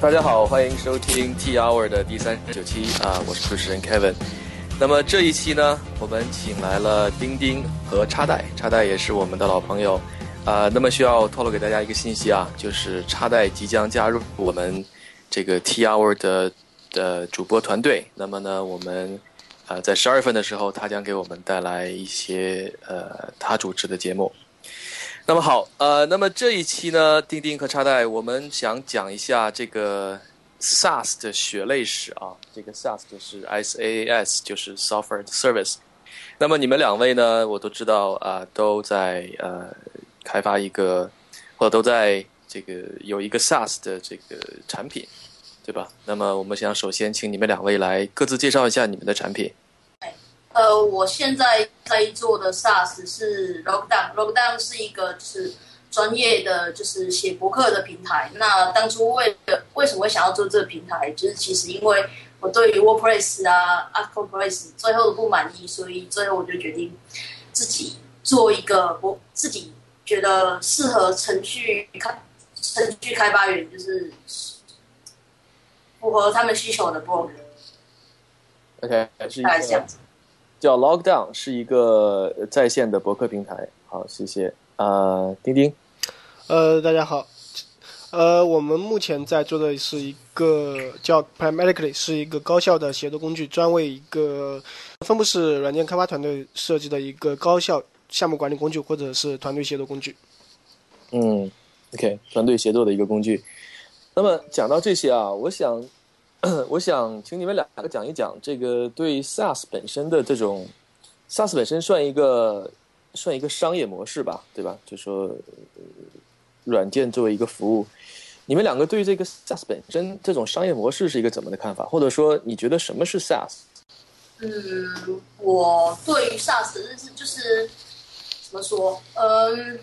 大家好，欢迎收听 T Hour 的第三十九期啊，我是主持人 Kevin。那么这一期呢，我们请来了丁丁和插袋，插袋也是我们的老朋友啊。那么需要透露给大家一个信息啊，就是插袋即将加入我们这个 T Hour 的的主播团队。那么呢，我们呃在十二月份的时候，他将给我们带来一些呃他主持的节目。那么好，呃，那么这一期呢，钉钉和插袋，我们想讲一下这个 SaaS 的血泪史啊。这个 SaaS 就是 SaaS，就是 Software Service。那么你们两位呢，我都知道啊，都在呃开发一个，或者都在这个有一个 SaaS 的这个产品，对吧？那么我们想首先请你们两位来各自介绍一下你们的产品。呃，我现在在做的 SaaS 是 Lockdown，Lockdown 是一个就是专业的就是写博客的平台。那当初为了为什么会想要做这个平台，就是其实因为我对于 WordPress 啊、Acropress 最后的不满意，所以最后我就决定自己做一个我自己觉得适合程序开程序开发员，就是符合他们需求的 blog。OK，是一大概这样子。叫 Lockdown，是一个在线的博客平台。好，谢谢。呃，钉钉。呃，大家好，呃，我们目前在做的是一个叫 Primarily，是一个高效的协作工具，专为一个分布式软件开发团队设计的一个高效项目管理工具，或者是团队协作工具。嗯，OK，团队协作的一个工具。那么讲到这些啊，我想，我想请你们两个讲一讲这个对 SaaS 本身的这种 SaaS 本身算一个算一个商业模式吧，对吧？就说、软件作为一个服务，你们两个对于这个 SaaS 本身这种商业模式是一个怎么的看法？或者说你觉得什么是 SaaS？嗯，我对于 SaaS 的认识就是怎么说？嗯，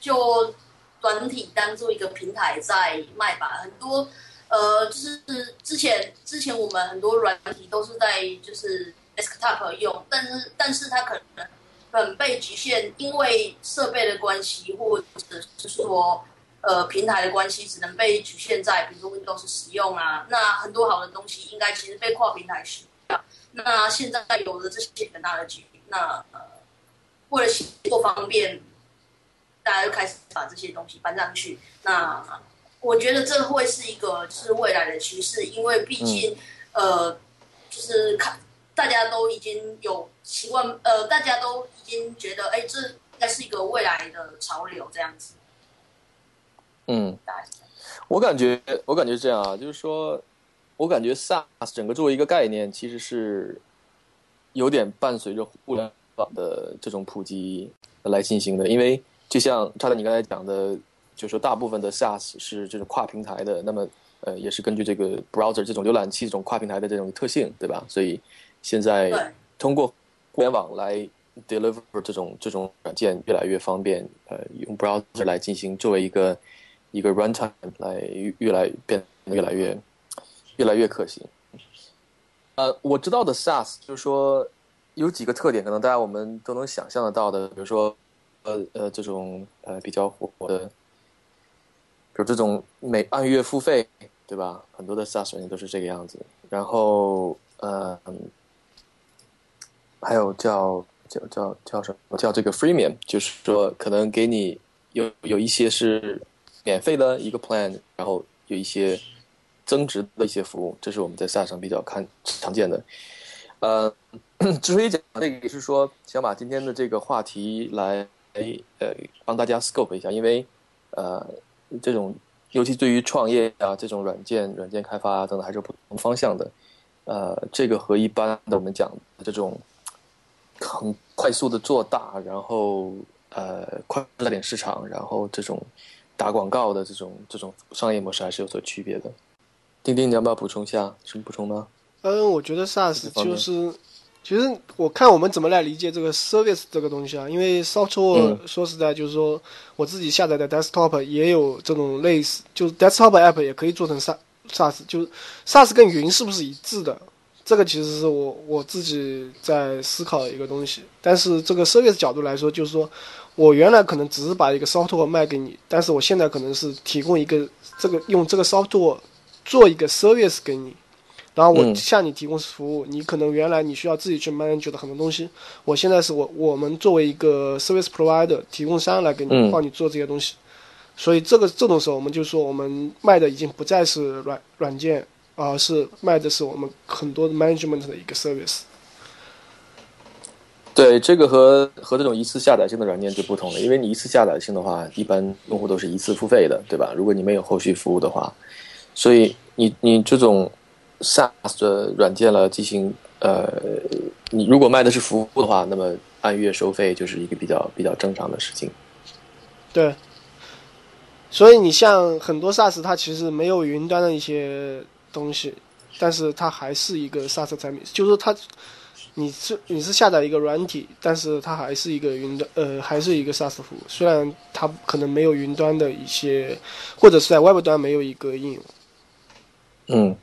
就短体当做一个平台在卖吧。很多呃，就是之前之前我们很多软体都是在就是 desktop 用，但是但是它可能很被局限，因为设备的关系，或者是说呃平台的关系，只能被局限在比如说 Windows 使用啊。那很多好的东西应该其实被跨平台使用。那现在有了这些很大的局，那呃为了协作方便，大家就开始把这些东西搬上去。那我觉得这会是一个就是未来的趋势，因为毕竟、呃就是看大家都已经有习惯，呃大家都已经觉得哎这应该是一个未来的潮流这样子。嗯。我感觉，我感觉是这样啊，就是说，我感觉 SaaS 整个作为一个概念，其实是有点伴随着互联网的这种普及来进行的。因为就像叉叉你刚才讲的，就是说大部分的 SaaS 是这种跨平台的，那么呃也是根据这个 browser 这种浏览器这种跨平台的这种特性，对吧？所以现在通过互联网来 deliver 这种这种软件越来越方便，呃，用 browser 来进行作为一个一个 runtime 来越越来变得越来越越来越可行。呃，我知道的 SaaS 就是说有几个特点，可能大家我们都能想象得到的，比如说呃呃这种呃比较火的，比如这种每按月付费，对吧？很多的 SaaS 软件都是这个样子。然后呃，嗯还有叫叫叫叫什么？叫这个 freemium，就是说可能给你有有一些是免费的一个 plan，然后有一些增值的一些服务，这是我们在 SaaS 上比较看常见的。呃，之所以讲这个，也是说想把今天的这个话题来呃帮大家 scope 一下，因为呃这种尤其对于创业啊这种软件软件开发啊等等还是不同方向的。呃，这个和一般的我们讲的这种很快速的做大，然后呃快拉点市场，然后这种打广告的这种这种商业模式还是有所区别的。丁丁，你要不要补充一下？什么补充吗？嗯，我觉得 SaaS 就是，其实我看我们怎么来理解这个 service 这个东西啊，因为 software 嗯说实在就是说，我自己下载的 desktop 也有这种类似，就是 desktop app 也可以做成 SaaS，SaaS 就是 SaaS 跟云是不是一致的？这个其实是我我自己在思考的一个东西。但是这个 service 角度来说，就是说我原来可能只是把一个 software 卖给你，但是我现在可能是提供一个这个用这个 software 做一个 service 给你，然后我嗯向你提供服务。你可能原来你需要自己去 manage 的很多东西，我现在是我我们作为一个 service provider 提供商来给你嗯帮你做这些东西。所以这个这种时候，我们就说我们卖的已经不再是软软件，而是卖的是我们很多的 management 的一个 service。对，这个和和这种一次下载性的软件就不同了，因为你一次下载性的话，一般用户都是一次付费的，对吧？如果你没有后续服务的话，所以你你这种 SaaS 的软件来进行呃，你如果卖的是服务的话，那么按月收费就是一个比较比较正常的事情。对，所以你像很多 SaaS，它其实没有云端的一些东西，但是它还是一个 SaaS 产品，就是说它你是你是下载一个软体，但是它还是一个云端，呃，还是一个 SaaS 服务，虽然它可能没有云端的一些，或者是在 Web 端没有一个应用。嗯，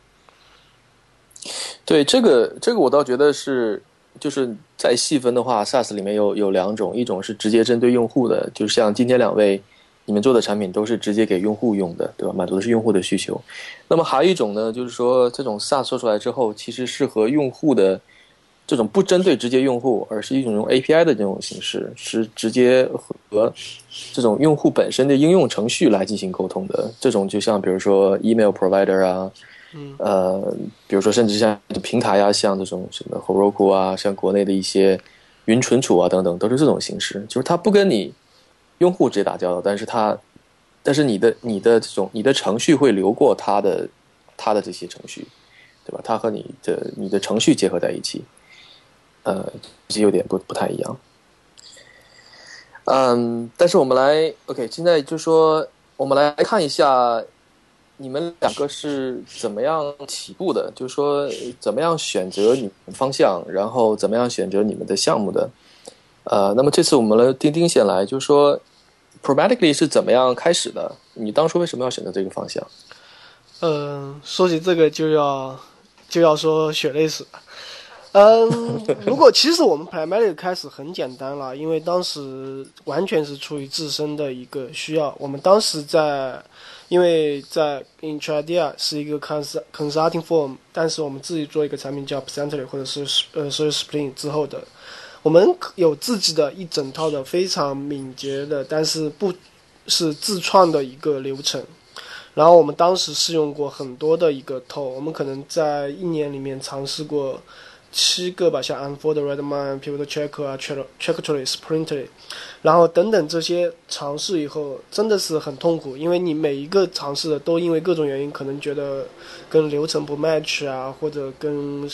对，这个这个我倒觉得是，就是再细分的话，SaaS 里面有有两种，一种是直接针对用户的，就像今天两位你们做的产品都是直接给用户用的，对吧？满足的是用户的需求。那么还有一种呢，就是说这种 SaaS 做出来之后，其实是和用户的这种不针对直接用户，而是一种用 API 的这种形式，是直接和这种用户本身的应用程序来进行沟通的。这种就像比如说 email provider 啊。嗯呃，比如说，甚至像平台啊，像这种什么 Heroku 啊，像国内的一些云存储啊等等，都是这种形式。就是它不跟你用户直接打交道，但是它，但是你的你的这种你的程序会流过它的它的这些程序，对吧？它和你的你的程序结合在一起，呃，这有点不不太一样。嗯，但是我们来 OK，现在就说我们来看一下。你们两个是怎么样起步的？就是说，怎么样选择你方向，然后怎么样选择你们的项目的？呃，那么这次我们来丁丁先来，就是说，primarily 是怎么样开始的？你当初为什么要选择这个方向？嗯，说起这个就要就要说血泪史。嗯，如果其实我们 Primary 开始很简单了，因为当时完全是出于自身的一个需要。我们当时在，因为在 Intradia 是一个 consulting firm，但是我们自己做一个产品叫 Pcently，或者是呃 Service Spring 之后的，我们有自己的一整套的非常敏捷的，但是不是自创的一个流程。然后我们当时试用过很多的一个透，我们可能在一年里面尝试过七个吧，像 Unfold、Redmine、Pivot Checker 啊、Check Checkatree、Sprintly，然后等等这些尝试以后，真的是很痛苦，因为你每一个尝试的都因为各种原因，可能觉得跟流程不 match 啊，或者跟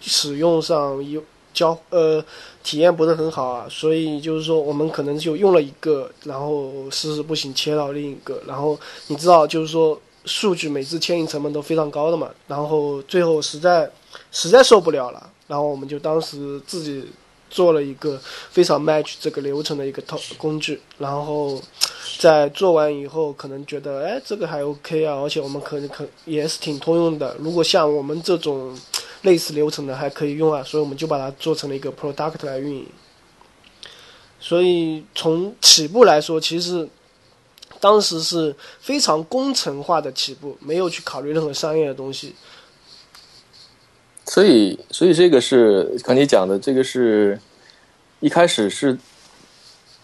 使用上有交呃体验不是很好啊，所以就是说我们可能就用了一个，然后试试不行，切到另一个，然后你知道就是说数据每次牵引成本都非常高的嘛，然后最后实在实在受不了了，然后我们就当时自己做了一个非常 match 这个流程的一个套工具，然后在做完以后可能觉得哎这个还 OK 啊，而且我们可能可也是挺通用的，如果像我们这种。类似流程的还可以用啊，所以我们就把它做成了一个 product 来运营。所以从起步来说，其实当时是非常工程化的起步，没有去考虑任何商业的东西。所以，所以这个是刚你讲的，这个是一开始是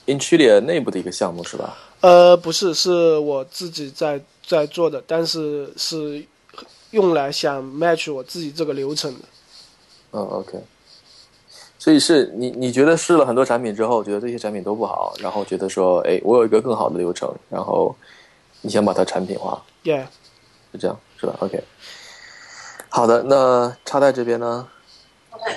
Intulia 内部的一个项目是吧？呃，不是，是我自己在在做的，但是是。用来想 match 我自己这个流程的。嗯，OK。所以是你你觉得试了很多产品之后，觉得这些产品都不好，然后觉得说，哎，我有一个更好的流程，然后你想把它产品化。Yeah，是这样，是吧？OK。好的，那插在这边呢？OK，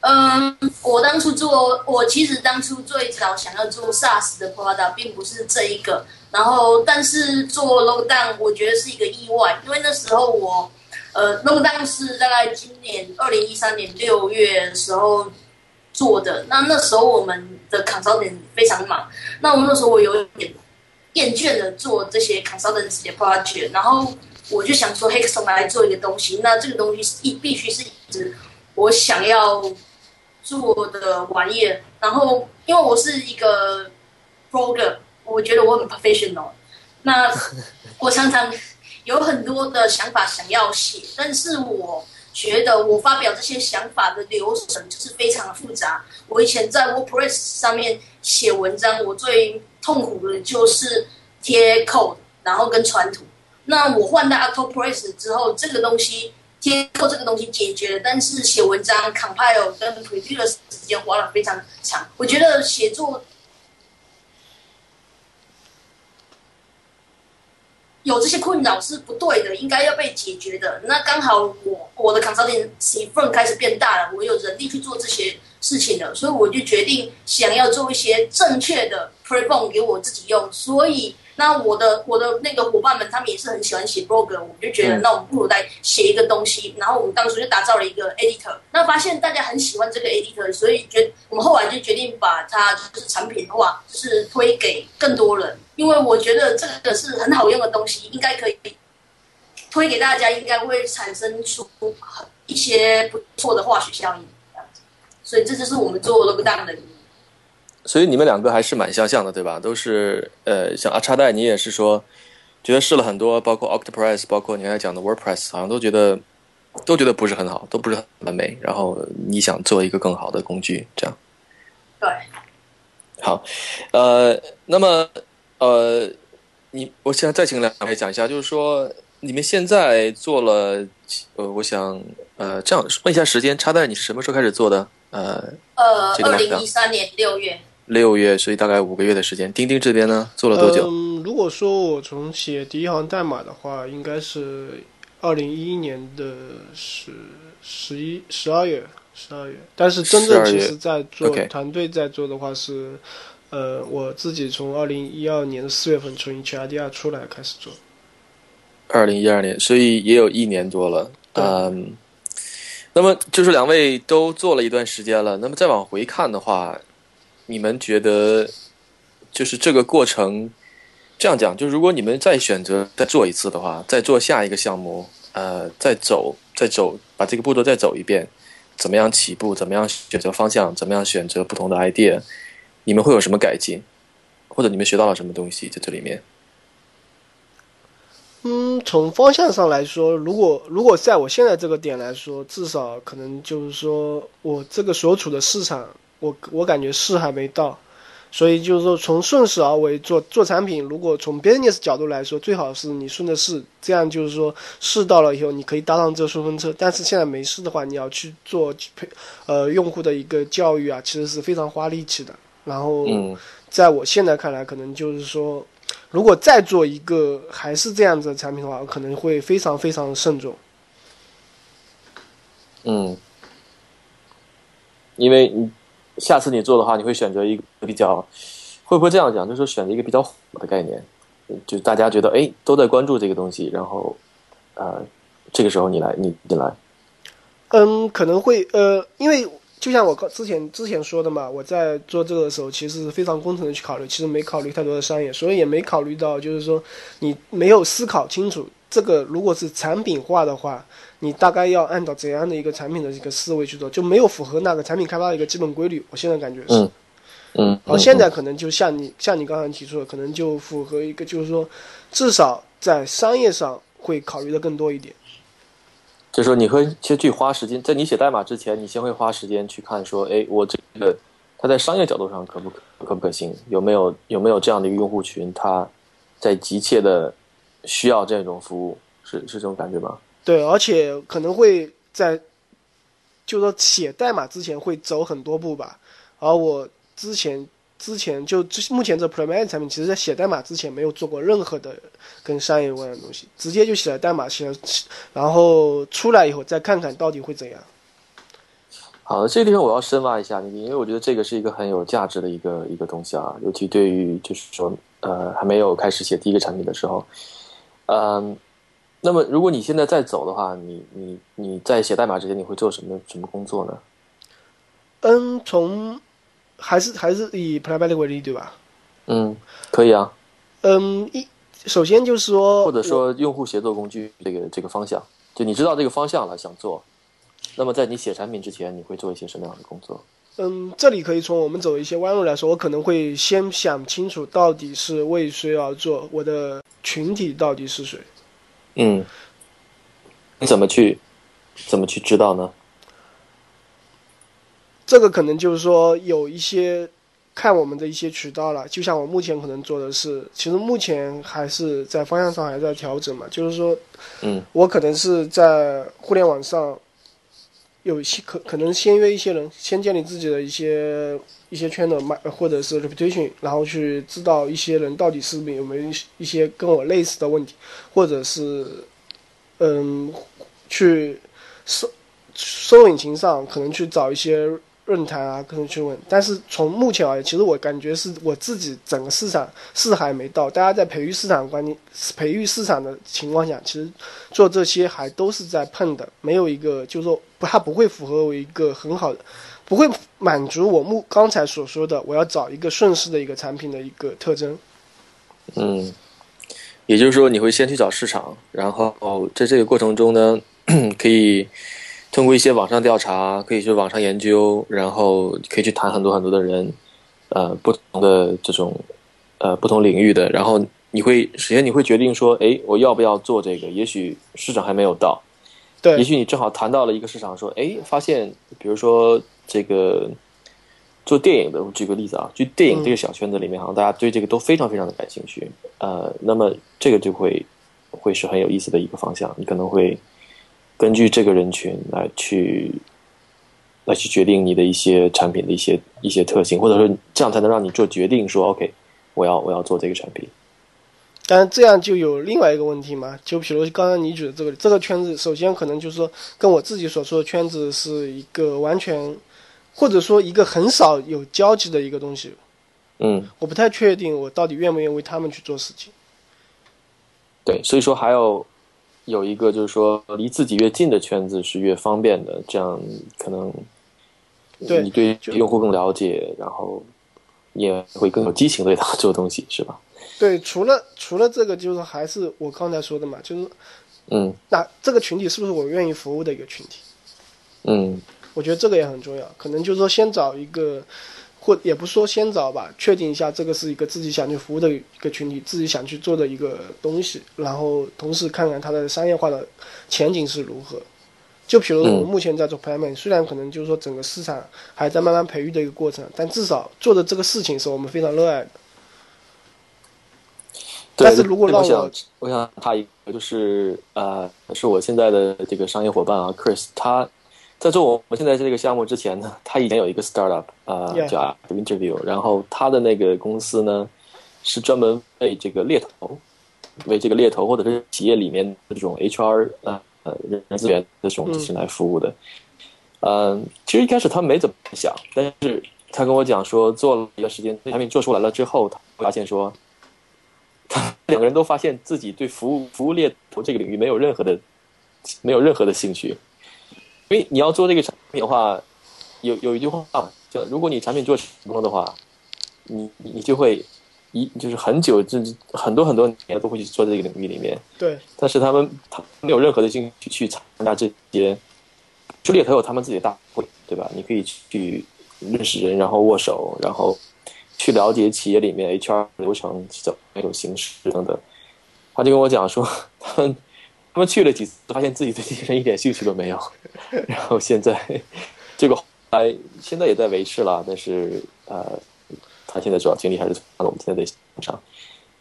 嗯，我当初做，我其实当初最早想要做 SaaS 的 product，并不是这一个。然后，但是做 lockdown 我觉得是一个意外，因为那时候我，呃，lockdown 是大概今年二零一三年六月时候做的。那那时候我们的 consultant 非常忙，那我那时候我有点厌倦了做这些 consultant 的 project，然后我就想说 Hexon 来做一个东西，那这个东西是一必须是一直我想要做的玩意儿。然后因为我是一个 program，我觉得我很 professional，那我常常有很多的想法想要写，但是我觉得我发表这些想法的流程就是非常的复杂。我以前在 WordPress 上面写文章，我最痛苦的就是贴 code，然后跟传图。那我换到 Octopress 之后，这个东西贴 code 这个东西解决了，但是写文章 compile 跟 preview 的时间花了非常长。我觉得写作有这些困扰是不对的，应该要被解决的。那刚好我我的 consulting firm 开始变大了，我有人力去做这些事情了，所以我就决定想要做一些正确的 prepon 给我自己用。所以那我的我的那个伙伴们，他们也是很喜欢写 blog，我们就觉得那我们不如来写一个东西。然后我们当初就打造了一个 editor，那发现大家很喜欢这个 editor，所以决我们后来就决定把它就是产品化，就是推给更多人。因为我觉得这个是很好用的东西，应该可以推给大家，应该会产生出一些不错的化学效应，这样子。所以这就是我们做 Lockdown 的意义。所以你们两个还是蛮相像的，对吧？都是呃，像阿叉代，你也是说，觉得试了很多，包括 Octopress，包括你刚才讲的 WordPress，好像都觉得都觉得不是很好，都不是很完美。然后你想做一个更好的工具，这样。对。好，呃，那么。呃，你，我现在再请两位讲一下，就是说你们现在做了，呃，我想，呃，这样问一下时间，插代你是什么时候开始做的？呃，呃，二零一三年六月。六月，所以大概五个月的时间。钉钉这边呢，做了多久？嗯，如果说我从写第一行代码的话，应该是二零一一年的十十一十二月，十二月。但是真正其实在做团队在做的话是。呃，我自己从二零一二年的四月份从 HRDR 出来开始做。二零一二年，所以也有一年多了。嗯，那么就是两位都做了一段时间了。那么再往回看的话，你们觉得就是这个过程，这样讲，就如果你们再选择再做一次的话，再做下一个项目，呃，再走再走，把这个步骤再走一遍，怎么样起步？怎么样选择方向？怎么样选择不同的 idea？你们会有什么改进，或者你们学到了什么东西在这里面？嗯，从方向上来说，如果如果在我现在这个点来说，至少可能就是说我这个所处的市场，我我感觉势还没到，所以就是说从顺势而为做做产品，如果从 business 角度来说，最好是你顺着势，这样就是说势到了以后，你可以搭上这顺风车。但是现在没事的话，你要去做培呃用户的一个教育啊，其实是非常花力气的。然后，在我现在看来，可能就是说，如果再做一个还是这样子的产品的话，我可能会非常非常慎重。嗯，因为你下次你做的话，你会选择一个比较，会不会这样讲？就是选择一个比较火的概念，就大家觉得哎都在关注这个东西，然后呃，这个时候你来，你你来。嗯，可能会呃，因为。就像我之前之前说的嘛，我在做这个的时候，其实非常工程的去考虑，其实没考虑太多的商业，所以也没考虑到，就是说你没有思考清楚这个如果是产品化的话，你大概要按照怎样的一个产品的一个思维去做，就没有符合那个产品开发的一个基本规律。我现在感觉是，嗯，好，现在可能就像你像你刚才提出的，可能就符合一个，就是说至少在商业上会考虑的更多一点。就说你会先去花时间，在你写代码之前，你先会花时间去看，说，哎，我这个它在商业角度上可不可可不可行？有没有有没有这样的一个用户群，他在急切的需要这种服务，是是这种感觉吗？对，而且可能会在，就说写代码之前会走很多步吧，而我之前。之前就目前这 p r e m i e r 产品，其实在写代码之前没有做过任何的跟商业有关的东西，直接就写了代码，写了，然后出来以后再看看到底会怎样。好，这个地方我要深挖一下，因为我觉得这个是一个很有价值的一个一个东西啊，尤其对于就是说呃还没有开始写第一个产品的时候，嗯，那么如果你现在再走的话，你你你在写代码之前你会做什么什么工作呢？嗯，从。还是还是以 p r i v a t e 为例，对吧？嗯，可以啊。嗯，一首先就是说，或者说用户协作工具这个这个方向，就你知道这个方向了，想做，那么在你写产品之前，你会做一些什么样的工作？嗯，这里可以从我们走一些弯路来说，我可能会先想清楚到底是为谁而做，我的群体到底是谁。嗯，你怎么去怎么去知道呢？这个可能就是说有一些看我们的一些渠道了，就像我目前可能做的是，其实目前还是在方向上还在调整嘛，就是说，嗯，我可能是在互联网上。有些可可能先约一些人，先建立自己的一些一些圈的卖，或者是 reputation，然后去知道一些人到底是有没有一些跟我类似的问题，或者是嗯，去搜搜引擎上可能去找一些。论坛啊，各种去问，但是从目前而言，其实我感觉是我自己整个市场是还没到，大家在培育市场观念、培育市场的情况下，其实做这些还都是在碰的，没有一个就是说不，它不会符合我一个很好的，不会满足我目刚才所说的我要找一个顺势的一个产品的一个特征。嗯，也就是说你会先去找市场，然后哦在这个过程中呢，可以。通过一些网上调查，可以去网上研究，然后可以去谈很多很多的人，呃，不同的这种，呃，不同领域的，然后你会首先你会决定说，哎，我要不要做这个？也许市场还没有到，对，也许你正好谈到了一个市场，说，哎，发现，比如说这个做电影的，我举个例子啊，就电影这个小圈子里面，好像大家对这个都非常非常的感兴趣，呃，那么这个就会会是很有意思的一个方向，你可能会。根据这个人群来去，来去决定你的一些产品的一些一些特性，或者说这样才能让你做决定，说 OK，我要我要做这个产品。但这样就有另外一个问题嘛？就比如刚刚你举的这个这个圈子，首先可能就是说跟我自己所说的圈子是一个完全，或者说一个很少有交集的一个东西。嗯，我不太确定我到底愿不愿意为他们去做事情。对，所以说还有。有一个就是说，离自己越近的圈子是越方便的，这样可能对你对用户更了解，然后也会更有激情对他做东西，是吧？对，除了除了这个，就是还是我刚才说的嘛，就是嗯，那这个群体是不是我愿意服务的一个群体？嗯，我觉得这个也很重要，可能就是说先找一个。或也不说先找吧，确定一下这个是一个自己想去服务的一个群体，自己想去做的一个东西，然后同时看看它的商业化的前景是如何。就比如我们目前在做 p l a n 虽然可能就是说整个市场还在慢慢培育的一个过程，但至少做的这个事情是我们非常热爱的。但是如果让我，我想他一个就是呃，是我现在的这个商业伙伴啊，Chris，他。在做我们现在这个项目之前呢，他以前有一个 startup，呃，叫 Interview，然后他的那个公司呢，是专门为这个猎头，为这个猎头或者是企业里面的这种 HR，呃呃人资源的这种咨询来服务的。嗯，其实一开始他没怎么想，但是他跟我讲说，做了一段时间，产品做出来了之后，他发现说，他两个人都发现自己对服务服务猎头这个领域没有任何的，没有任何的兴趣。因为你要做这个产品的话，有有一句话，就如果你产品做成功的话，你你就会一就是很久，甚至很多很多年都会去做这个领域里面。对。但是他们他没有任何的兴趣去参加这些，就猎头有他们自己的大会，对吧？你可以去认识人，然后握手，然后去了解企业里面 HR 流程是怎么一种形式等等。他就跟我讲说，他们。他们去了几次，发现自己对这些人一点兴趣都没有。然后现在，这个来现在也在维持了，但是呃，他现在主要精力还是放在我们现在的上。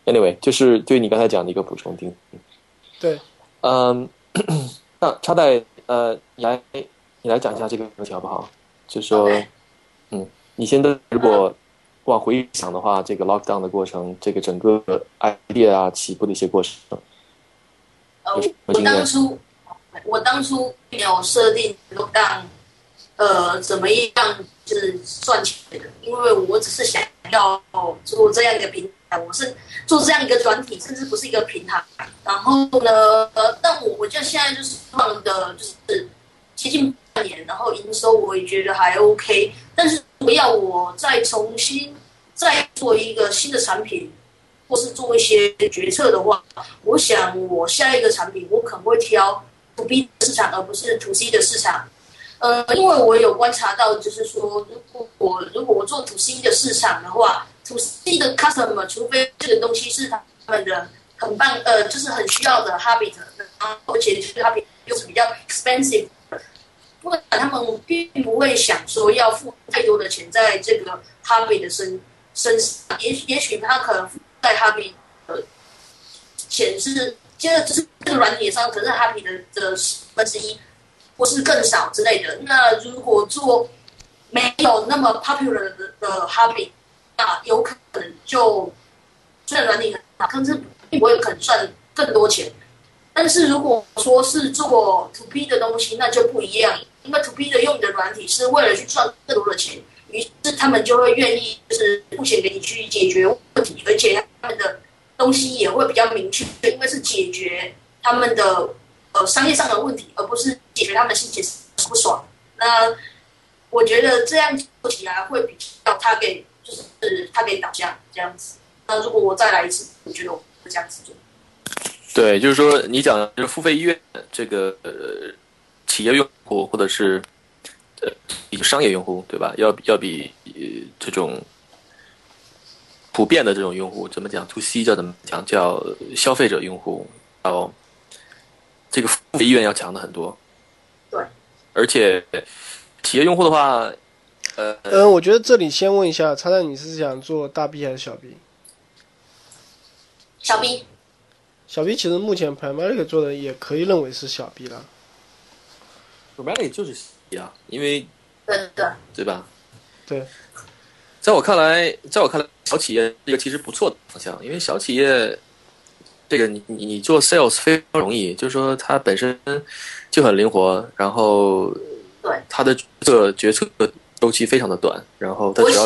Anyway，就是对你刚才讲的一个补充，丁。对，嗯，那插在，呃，你来你来讲一下这个问题好不好？就说，嗯，你现在如果往回想的话，这个 lockdown 的过程，这个整个 idea 啊起步的一些过程。呃，我当初我当初没有设定说让呃怎么样就是赚钱的，因为我只是想要做这样一个平台，我是做这样一个转体，甚至不是一个平台。然后呢，呃，但我我就现在就是放的就是接近半年，然后营收我也觉得还 OK，但是不要我再重新再做一个新的产品，或是做一些决策的话，我想我下一个产品我可能会挑 to B 市场，而不是 to C 的市场。呃，因为我有观察到，就是说，如果我如果我做 to C 的市场的话，to C 的 customer，除非这个东西是他们的很棒，呃，就是很需要的 habit，然后而且这个 habit 又是比较 expensive，不然他们并不会想说要付太多的钱在这个 habit 的身身上，也也许他可能在 habit 的显示，现在就是这个软体上可是 habit 的的十分之一。或是更少之类的。那如果做没有那么 popular 的的 hobby，那有可能就虽然软体很好，可是并不会可能赚更多钱。但是如果说是做 to B 的东西，那就不一样。因为 to B 的用你的软体是为了去赚更多的钱，于是他们就会愿意就是付钱给你去解决问题，而且他们的东西也会比较明确，因为是解决他们的。呃，商业上的问题，而不是解决他们心情不爽。那我觉得这样做起来会比较他给，就是他给你导向这样子。那如果我再来一次，我觉得我会这样子做。对，就是说你讲的就是付费医院这个呃企业用户或者是呃商业用户对吧？要要比这种普遍的这种用户怎么讲？to C 叫怎么讲？叫消费者用户要。这个付费意愿要强的很多，对，而且企业用户的话，呃，嗯，我觉得这里先问一下，叉叉，你是想做大 B 还是小 B？小 B，小 B 其实目前 Primary 做的也可以认为是小 B 了，Primary 就是啊，因为对对对吧？对，在我看来，在我看来，小企业这个其实不错的方向，因为小企业。这个你你你做 sales 非常容易，就是说它本身就很灵活，然后对它的这决策周期非常的短，然后它只要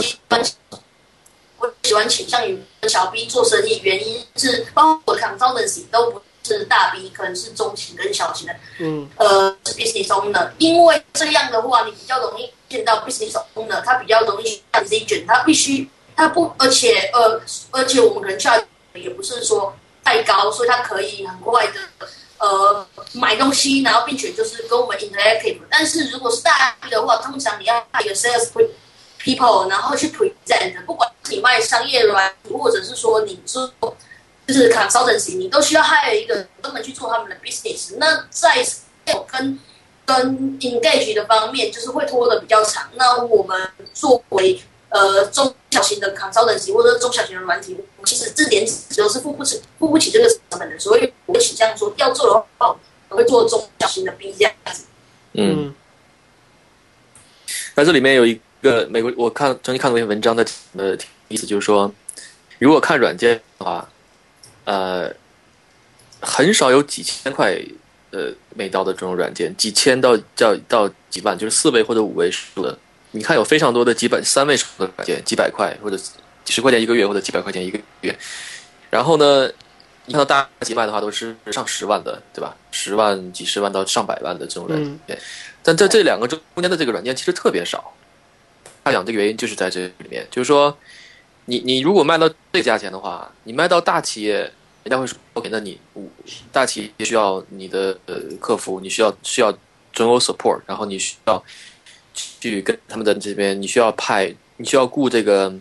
我喜欢倾向于小 B 做生意，原因是包括 consultancy 都不是大 B，可能是中型跟小型的，嗯，呃，business owner，因为这样的话你比较容易见到 business owner，他比较容易 decision，他必须他不，而且呃，而且我们可能需要也不是说。太高，所以他可以很快的呃买东西，然后并且就是跟我们 interactive。但是如果是大 B 的话，通常你要派一个 sales people，然后去 present，不管是你卖商业软体，或者是说你做就是 consultancy，你都需要 hire 一个专门去做他们的 business。那在跟跟 engage 的方面，就是会拖的比较长。那我们作为呃中小型的 consultancy 或者中小型的软体，其实这点只是付不起付不起这个成本的，所以我倾向说要做的话，我会做中小型的 B 这样子。嗯，那这里面有一个美国，我看曾经看过一篇文章的呃意思就是说，如果看软件的话，呃，很少有几千块呃美刀的这种软件，几千到到到几万，就是四位或者五位数的。你看，有非常多的几百三位数的软件，几百块或者几十块钱一个月，或者几百块钱一个月。然后呢，你看到大几万的话，都是上十万的，对吧？十万、几十万到上百万的这种软件。但在这两个中中间的这个软件其实特别少。他讲这个原因就是在这里面，就是说，你你如果卖到这个价钱的话，你卖到大企业，人家会说：“OK，那你大企业需要你的呃客服，你需要需要总有 support，然后你需要。”去跟他们的这边，你需要派，你需要雇这个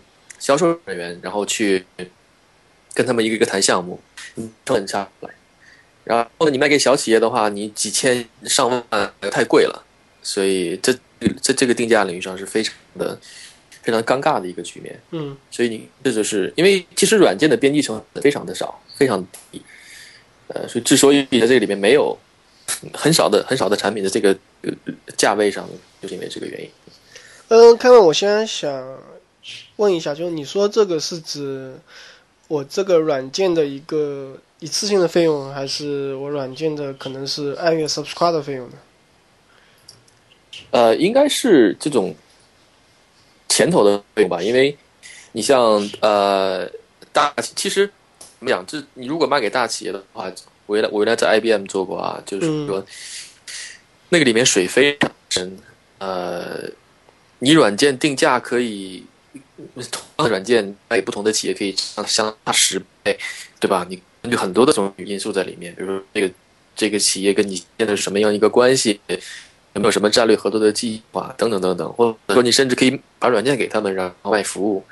销售人员，然后去跟他们一个一个谈项目，成本下来。然后呢，你卖给小企业的话，你几千上万太贵了，所以这在这个定价领域上是非常的非常尴尬的一个局面。嗯，所以你这就是因为其实软件的编辑成本非常的少，非常低。呃，所以之所以在这个里面没有很少的很少的产品的这个价位上。就是因为这个原因。嗯，看看我现在想问一下，就是你说这个是指我这个软件的一个一次性的费用，还是我软件的可能是按月 subscribe 的费用呢？呃，应该是这种前头的费用吧，因为你像呃大，其实怎么讲，这你如果卖给大企业的话，我原来我原来在 IBM 做过啊，就是说那个里面水非常深。呃，你软件定价可以同样的软件卖给不同的企业可以相相差十倍，对吧？你根据很多的这种因素在里面，比如说这个这个企业跟你现在是什么样一个关系，有没有什么战略合作的计划等等等等，或者说你甚至可以把软件给他们，然后卖服务，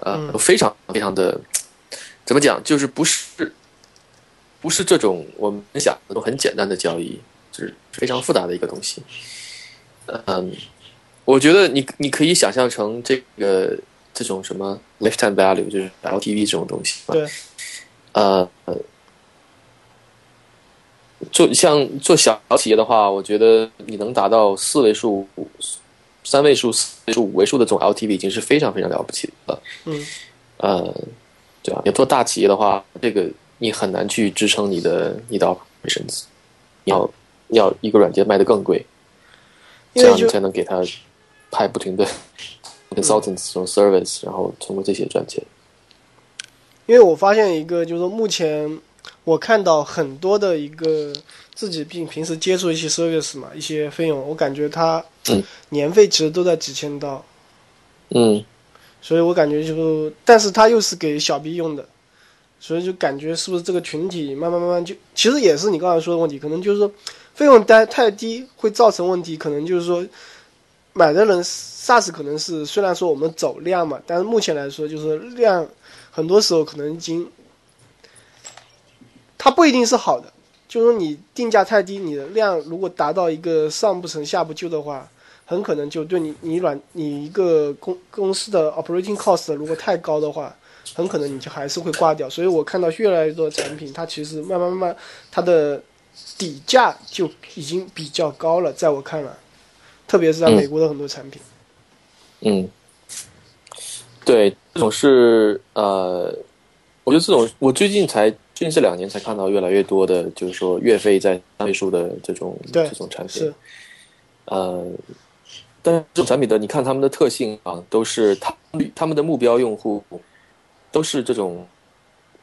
呃，非常非常的怎么讲，就是不是不是这种我们想的都很简单的交易，就是非常复杂的一个东西，嗯。我觉得你你可以想象成这个这种什么 lifetime value，就是 LTV 这种东西。对。呃，做像做小企业的话，我觉得你能达到四位数、三位数、四位数、五位数的总 LTV，已经是非常非常了不起了。嗯。呃，对啊，你做大企业的话，这个你很难去支撑你的你的 operations，要要一个软件卖的更贵，这样你才能给他。派不停的 consultants 这种 service，然后通过这些赚钱。因为我发现一个，就是说目前我看到很多的一个自己并平时接触一些 service 嘛，一些费用，我感觉它年费其实都在几千刀。嗯。所以我感觉就，但是它又是给小 B 用的，所以就感觉是不是这个群体慢慢慢慢就，其实也是你刚才说的问题，可能就是说费用单太低会造成问题，可能就是说。买的人 SaaS 可能是虽然说我们走量嘛，但是目前来说就是量，很多时候可能已经，它不一定是好的。就是说你定价太低，你的量如果达到一个上不成下不就的话，很可能就对你你软你一个公公司的 operating cost 如果太高的话，很可能你就还是会挂掉。所以我看到越来越多的产品，它其实慢慢慢慢它的底价就已经比较高了，在我看来。特别是在美国的很多产品，嗯，对，这种是呃，我觉得这种我最近才最近这两年才看到越来越多的，就是说月费在三位数的这种这种产品，呃，但是这种产品的你看他们的特性啊，都是他他们的目标用户都是这种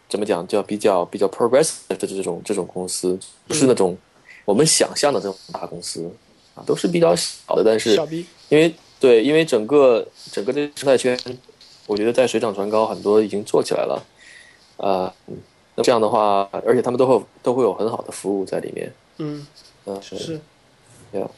怎么讲叫比较比较 progressive 的这种这种公司，不是那种我们想象的这种大公司啊。都是比较小的，但是因为对，因为整个整个这生态圈，我觉得在水涨船高，很多已经做起来了，呃，那这样的话，而且他们都会都会有很好的服务在里面。嗯，嗯是，对啊，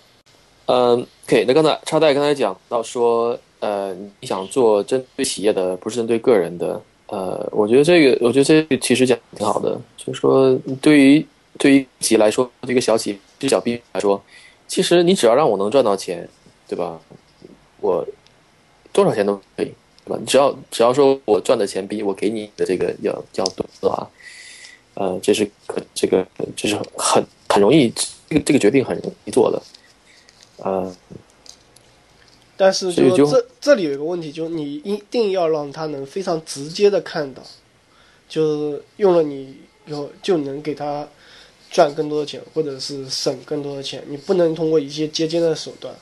嗯，OK，那刚才插袋刚才讲到说，呃，你想做针对企业的，不是针对个人的，呃，我觉得这个，我觉得这个其实讲挺好的，就是说对于对于企业来说，对一个小企业，对小 B 来说。其实你只要让我能赚到钱，对吧？我多少钱都可以，对吧？你只要只要说我赚的钱比我给你的这个要要多的话，呃，这是可这个这是很很容易，这个这个决定很容易做的，呃。但是就这这里有一个问题，就是你一定要让他能非常直接的看到，就是用了你以后就能给他。赚更多的钱，或者是省更多的钱，你不能通过一些接近的手段。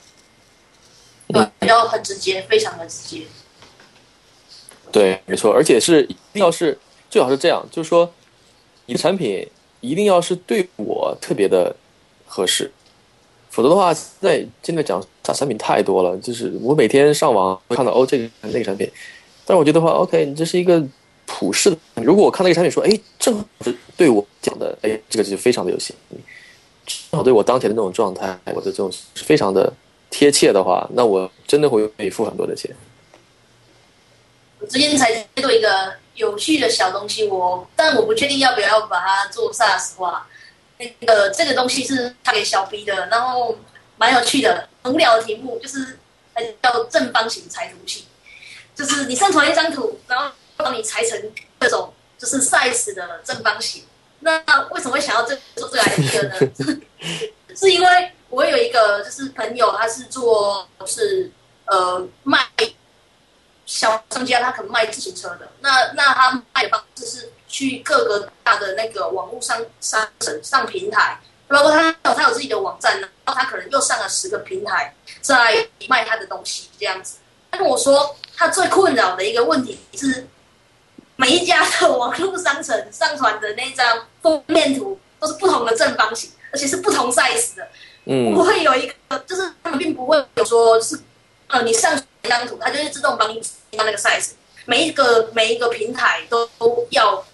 对，要很直接，非常的直接。对，没错，而且是一定要是最好是这样，就是说，你的产品一定要是对我特别的合适，否则的话，在现在讲啥产品太多了，就是我每天上网会看到哦这个那个产品，但是我觉得话，OK，你这是一个。普世的，如果我看那个产品说，哎，正好是对我讲的，哎，这个就非常的有吸引力，正好对我当前的那种状态，我的这种是非常的贴切的话，那我真的会愿意付很多的钱。我最近才接到一个有趣的小东西，我但我不确定要不要把它做 SaaS 化。那个这个东西是他给小 B 的，然后蛮有趣的，很无聊的题目，就是叫正方形裁图器，就是你上传一张图，然后。帮你裁成各种就是 size 的正方形。那为什么会想要这做这个 idea 呢？是因为我有一个就是朋友，他是做就是呃卖小商家，他可能卖自行车的。那那他卖的方式是去各个大的那个网络商商城上平台，包括他有他有自己的网站，然后他可能又上了十个平台在卖他的东西这样子。他跟我说，他最困扰的一个问题是。每一家的网络商城上传的那张封面图都是不同的正方形，而且是不同 size 的。嗯，不会有一个，就是他们并不会有说是，呃，你上一张图，它就会自动帮你到那个 size。每一个每一个平台都要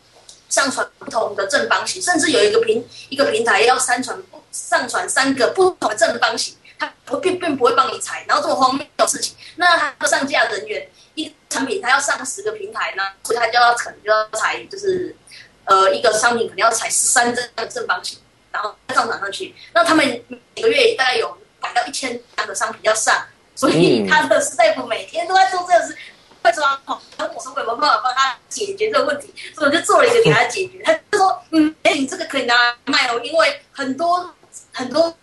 上传不同的正方形，甚至有一个平一个平台要上传上传三个不同的正方形，它不并并不会帮你裁。然后这么荒谬的事情，那它的上架人员一产品它要上十个平台呢，所以它就要可能就要裁，就是呃一个商品可能要裁十三张正方形，然后上传上去。那他们每个月大概有百到一千张的商品要上，所以他的 staff 每天都在做这个事。会抓狂，然后我说我有没有办法帮他解决这个问题，所以我就做了一个给他解决。他就说，嗯，哎，你这个可以拿来卖哦，因为很多很多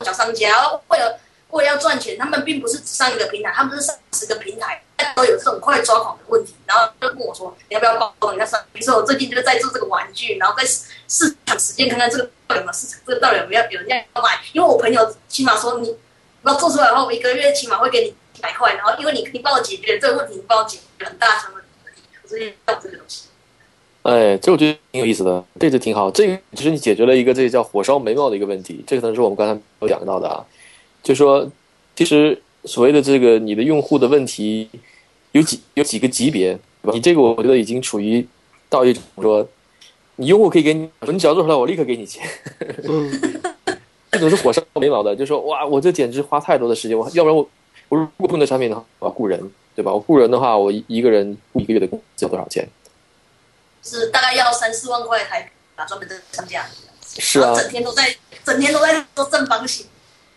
小商家为了为了要赚钱，他们并不是只上一个平台，他们是上十个平台，都有这种快抓狂的问题。然后就跟我说，你要不要帮人家上？比如说我最近就在做这个玩具，然后在市场实践看看这个到底有没有市场，这个到底有没有有人要买？因为我朋友起码说，你那做出来的话，我，一个月起码会给你一。百块，然后因为你你帮我解决这个问题，你帮我解决很大的问题，我最近要这个东西。哎，这我觉得挺有意思的，这就挺好。这个其实你解决了一个这个叫火烧眉毛的一个问题，这个可能是我们刚才没有讲到的啊。就说其实所谓的这个你的用户的问题有几有几个级别，对吧？你这个我觉得已经处于到一种说，你用户可以给你，你只要做出来，我立刻给你钱。这 种是火烧眉毛的，就说哇，我这简直花太多的时间，我要不然我。我如果碰的产品的话，我要雇人，对吧？我雇人的话，我一个人雇一个月的工资要多少钱？是大概要三四万块台币吧，专门的商家。是啊，整天都在整天都在做正方形。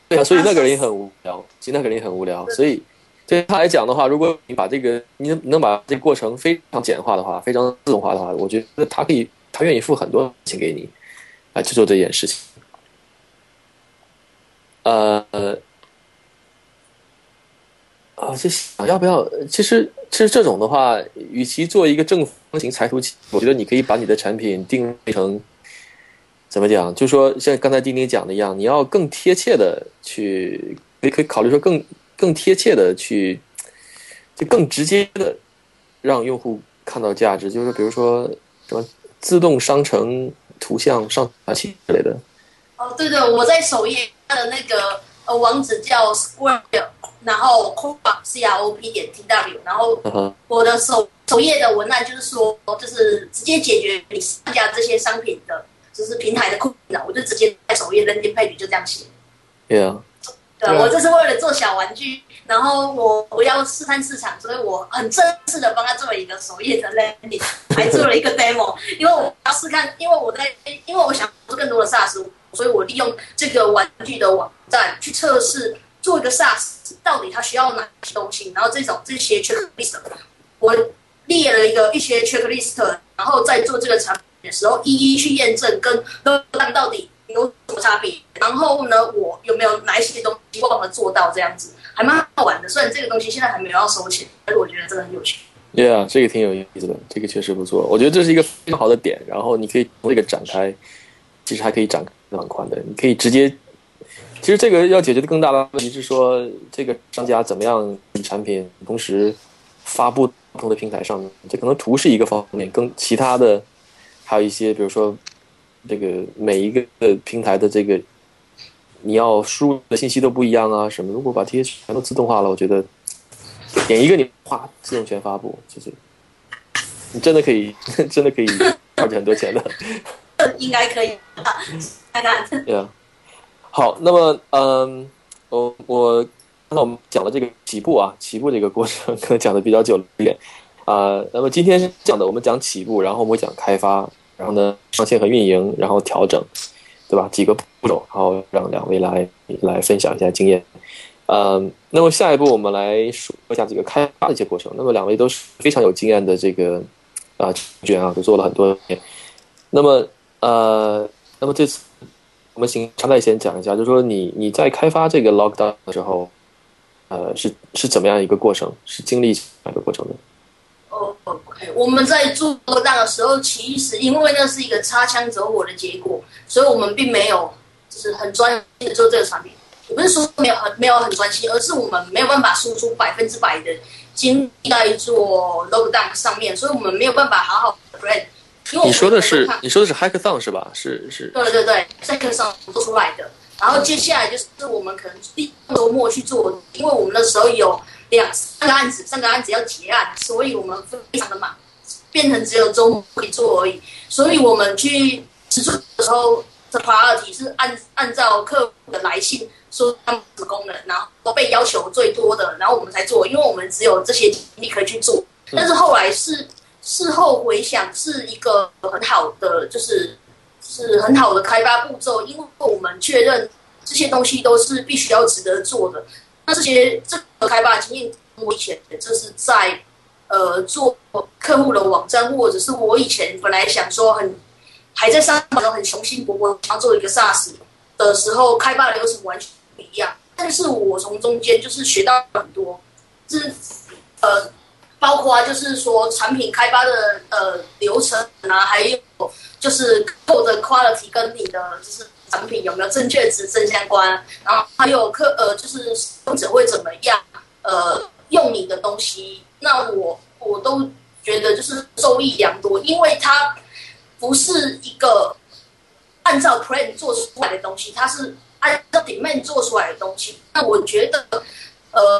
对啊，所以那个人也很无聊，其实那个人也很无聊。所以对他来讲的话，如果你把这个你能把这个过程非常简化的话，非常自动化的话，我觉得他可以，他愿意付很多钱给你来去做这件事情。呃。啊，这想要不要？其实，其实这种的话，与其做一个正方形裁图器，我觉得你可以把你的产品定位成怎么讲？就说，像刚才丁丁讲的一样，你要更贴切的去，你可以考虑说更更贴切的去，就更直接的让用户看到价值。就是比如说什么自动商城图像上传器之类的。哦，对对，我在首页的那个呃网址叫 Square。然后 crop c r o p 点 t w，然后我的首首页的文案就是说，就是直接解决你上架这些商品的，就是平台的困扰，我就直接在首页 landing page 就这样写。对啊，对我这是为了做小玩具，然后我我要试探市场，所以我很正式的帮他做了一个首页的 landing，还做了一个 demo，因为我要试看，因为我在，因为我想做更多的 SaaS，所以我利用这个玩具的网站去测试。做一个 SaaS，到底它需要哪些东西？然后这种这些 checklist，我列了一个一些 checklist，然后在做这个产品的时候，一一去验证跟看到底有什么差别。然后呢，我有没有哪一些东西忘了做到？这样子还蛮好玩的。虽然这个东西现在还没有要收钱，但是我觉得真的很有趣。Yeah，这个挺有意思的，这个确实不错。我觉得这是一个非常好的点。然后你可以从这个展开，其实还可以展开蛮宽的。你可以直接。其实这个要解决的更大的问题是说，这个商家怎么样产品同时发布不同的平台上面？这可能图是一个方面，更其他的还有一些，比如说这个每一个平台的这个你要输入的信息都不一样啊什么。如果把这些全都自动化了，我觉得点一个你哗自动全发布，就是你真的可以 真的可以 赚很多钱的。应该可以，对啊。好，那么嗯，我我刚才我们讲了这个起步啊，起步这个过程可能讲的比较久一点啊。那么今天是讲的，我们讲起步，然后我们讲开发，然后呢上线和运营，然后调整，对吧？几个步骤，然后让两位来来分享一下经验。嗯，那么下一步我们来说一下这个开发的一些过程。那么两位都是非常有经验的这个啊员啊，都做了很多年。那么呃，那么这次。我们请常代先讲一下，就是说你你在开发这个 Lockdown 的时候，呃，是是怎么样一个过程？是经历哪个过程的？哦，OK，我们在做 Lockdown 的时候，其实因为那是一个擦枪走火的结果，所以我们并没有就是很专心的做这个产品。也不是说没有很没有很专心，而是我们没有办法输出百分之百的精力在做 Lockdown 上面，所以我们没有办法好好。你说的是你说的是 Hackathon 是吧？是是。对对对，Hackathon 做出来的。然后接下来就是我们可能第周末去做，因为我们那时候有两三个案子，三个案子要结案，所以我们非常的忙，变成只有周末可以做而已。所以我们去制作的时候的 priority 是按按照客户的来信说他们什么功能，然后被要求最多的，然后我们才做，因为我们只有这些精力可以去做。但是后来是事后回想，是一个很好的，就是是很好的开发步骤，因为我们确认这些东西都是必须要值得做的。那这些这个开发经验，我以前就是在呃做客户的网站，或者是我以前本来想说很还在上班很雄心勃勃想要做一个 SaaS 的时候，开发流程完全不一样。但是我从中间就是学到很多，是呃。包括啊，就是说产品开发的呃流程啊，还有就是客的 quality 跟你的就是产品有没有正确值正相关，然后还有客呃就是使用者会怎么样呃用你的东西，那我我都觉得就是受益良多，因为它不是一个按照 plan 做出来的东西，它是按照 demand 做出来的东西，那我觉得。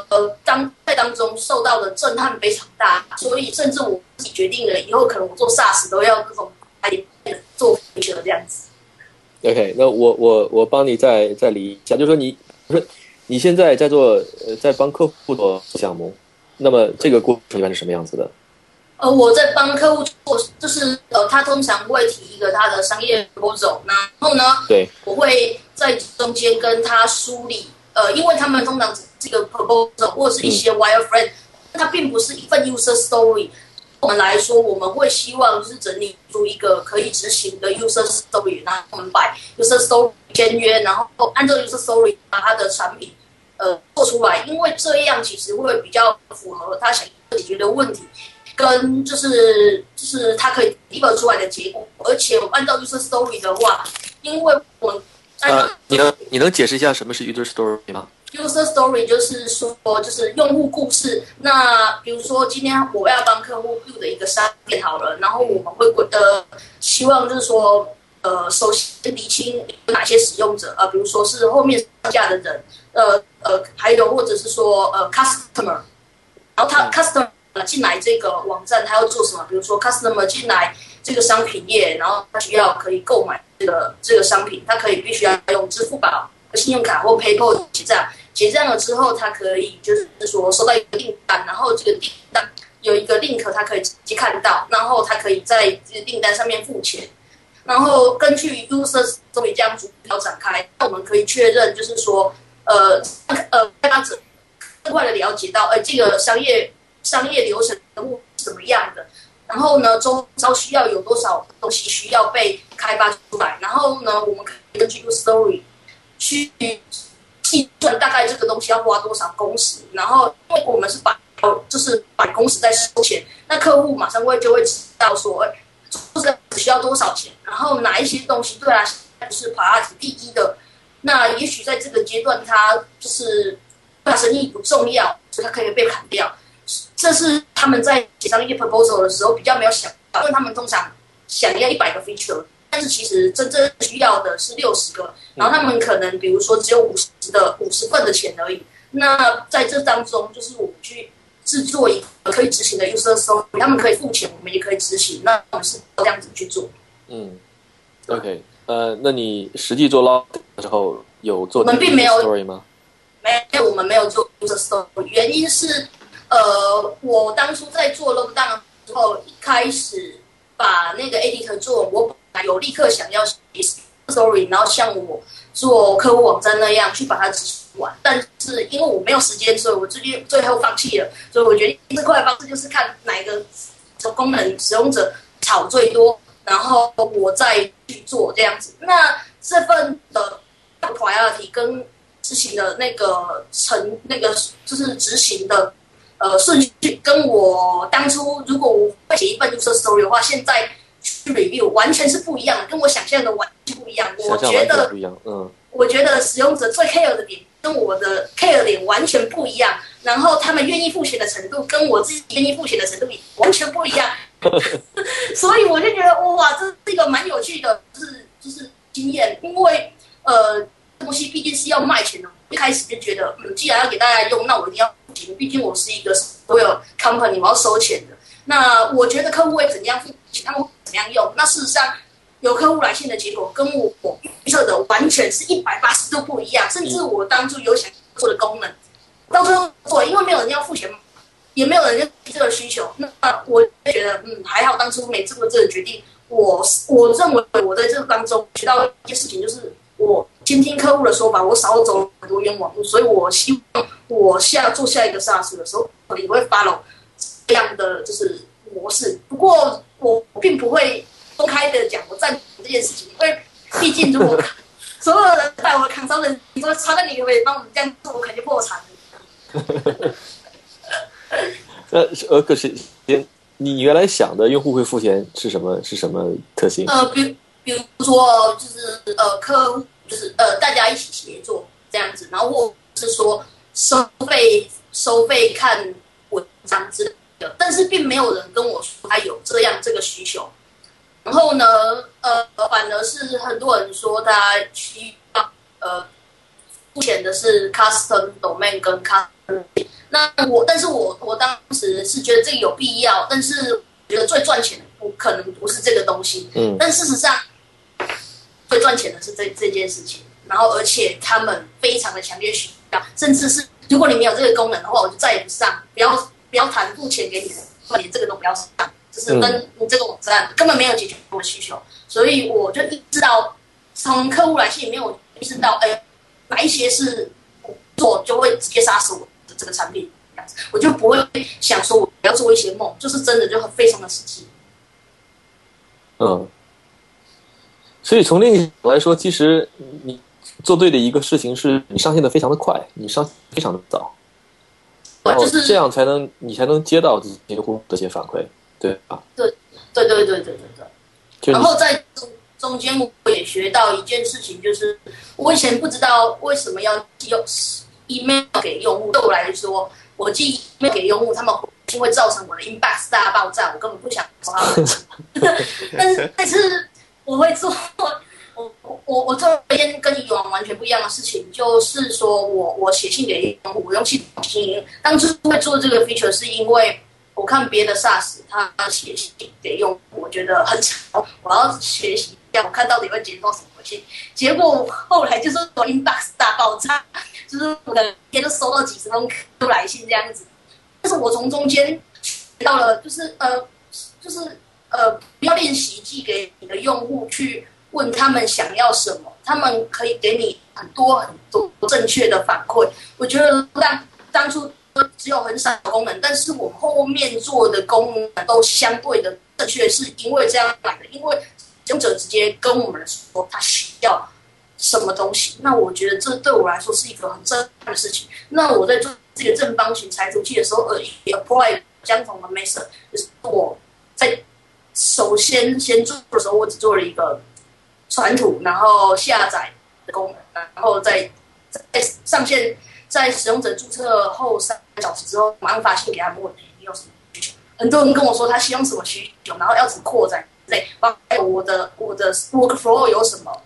呃，当在当中受到的震撼非常大，所以甚至我自己决定了以后可能我做 SaaS 都要这种来做 feature 这样子。OK，那我我我帮你再再理一下，就是说你不是你现在在做呃在帮客户做项目，那么这个过程一般是什么样子的？呃，我在帮客户做，就是呃，他通常会提一个他的商业 proposal，然后呢，对，我会在中间跟他梳理，呃，因为他们通常。这个 proposal 或是一些 wireframe，它并不是一份 user story。我们来说，我们会希望就是整理出一个可以执行的 user story，然后我们把 user story 签约，然后按照 user story 把他的产品呃做出来，因为这样其实会比较符合他想解决的问题，跟就是就是他可以 deliver 出来的结果。而且按照 user story 的话，因为我们呃，你能你能解释一下什么是 user story 吗？User story 就是说，就是用户故事。那比如说，今天我要帮客户 build 一个商店好了，然后我们会呃希望就是说，呃，首先厘清有哪些使用者啊，比如说是后面上架的人，呃呃，还有或者是说呃 customer，然后他 customer 进来这个网站他要做什么？比如说 customer 进来这个商品页，然后他需要可以购买这个这个商品，他可以必须要用支付宝。信用卡或 PayPal 结账，结账了之后，他可以就是说收到一个订单，然后这个订单有一个 link，他可以直接看到，然后他可以在这个订单上面付钱，然后根据 user story 这样逐条展开，那我们可以确认就是说，呃呃，开发者更快的了解到，呃，这个商业商业流程是什么样的，然后呢，周遭需要有多少东西需要被开发出来，然后呢，我们可以根据 u story。去计算大概这个东西要花多少工时，然后因为我们是把就是把工时在收钱，那客户马上会就会知道说，这个需要多少钱，然后哪一些东西对他是 priority 第一的，那也许在这个阶段他就是他生意不重要，所以他可以被砍掉。这是他们在写商业 proposal 的时候比较没有想到，因为他们通常想要一百个 feature。但是其实真正需要的是六十个，然后他们可能比如说只有五十的五十份的钱而已。那在这当中，就是我们去制作一个可以执行的 user story，他们可以付钱，我们也可以执行。那我们是这样子去做。嗯，OK，呃，那你实际做 log 的时候有做？我们并没有 story 吗？没有，我们没有做 user story。原因是，呃，我当初在做 log 的时候，一开始把那个 editor 做我。有立刻想要写 story，然后像我做客户网站那样去把它执行完，但是因为我没有时间，所以我最近最后放弃了。所以我决定最快的方式就是看哪一个功能使用者吵最多，然后我再去做这样子。那这份的 priority 跟执行的那个成那个就是执行的呃顺序，跟我当初如果我会写一份 user story 的话，现在。Review 完全是不一样的，跟我想象的完全不一样。我觉得，嗯，我觉得使用者最 care 的点跟我的 care 点完全不一样，然后他们愿意付钱的程度跟我自己愿意付钱的程度也完全不一样。所以我就觉得哇，这是一个蛮有趣的，就是就是经验，因为呃，东西毕竟是要卖钱的，一开始就觉得，嗯，既然要给大家用，那我一定要付钱毕竟我是一个所有 company 我要收钱的。那我觉得客户会怎样付钱，他们怎么样用？那事实上，有客户来信的结果跟我预测的完全是一百八十度不一样，甚至我当初有想做的功能，到最后做，因为没有人要付钱，也没有人要这个需求，那我觉得嗯还好，当初没做这个决定。我我认为我在这个当中学到一件事情，就是我倾听客户的说法，我少走很多冤枉路，所以我希望我下做下一个 SaaS 的时候，也会 follow 这样的就是模式。不过我并不会公开的讲我赞同这件事情，因为毕竟如果 所有人带我扛烧的，你说超哥你可不可以帮我们这样做，我肯定破产。呃呃，可是连。你原来想的用户会付钱是什么？是什么特性？呃，比比如说，就是呃，客户就是呃，大家一起协作这样子，然后或是说收费收费看文章之类的，但是并没有人跟我说他有这样这个需求。然后呢，呃，反而是很多人说他需要呃目前的是 custom domain 跟 custom。那我，但是我我当时是觉得这个有必要，但是觉得最赚钱的不可能不是这个东西，嗯，但事实上最赚钱的是这这件事情，然后而且他们非常的强烈需要，甚至是如果你没有这个功能的话，我就再也不上，不要不要谈付钱给你的，连这个都不要上，就是跟你这个网站根本没有解决我的需求，所以我就意识到，从客户来信里面我意识到，哎，哪一些是做就会直接杀死我的。这个产品，我就不会想说我要做一些梦，就是真的就很非常的实际。嗯，所以从另一个来说，其实你做对的一个事情是你上线的非常的快，你上非常的早，然后这样才能你才能接到这些用户的一些反馈，对吧？对对对对对对对。然后在中中间，我也学到一件事情，就是我以前不知道为什么要用。email 给用户对我来说，我寄 email 给用户，他们就会造成我的 inbox 大爆炸，我根本不想收他们。但是，但是我会做，我我我做一件跟以往完全不一样的事情，就是说我我写信给用户，我用系统信。当初会做这个 feature 是因为我看别的 SaaS 他写信给用户，我觉得很长，我要学习一下，我看到底会接到什么信。结果后来就是我 inbox 大爆炸。就是我的天都收到几十封客来信这样子，但是我从中间学到了，就是呃，就是呃，不要练习寄给你的用户去问他们想要什么，他们可以给你很多很多正确的反馈。我觉得当当初只有很少的功能，但是我后面做的功能都相对的正确，是因为这样来的，因为使用者直接跟我们说他需要。什么东西？那我觉得这对我来说是一个很正的事情。那我在做这个正方形裁图器的时候，呃，apply 相同的 method，就是我在首先先做的时候，我只做了一个传图，然后下载的功能，然后再在上线，在使用者注册后三小时之后，马上发信给他们问你有什么需求。很多人跟我说他希望什么需求，然后要怎么扩展，对，包括我的我的 workflow 有什么。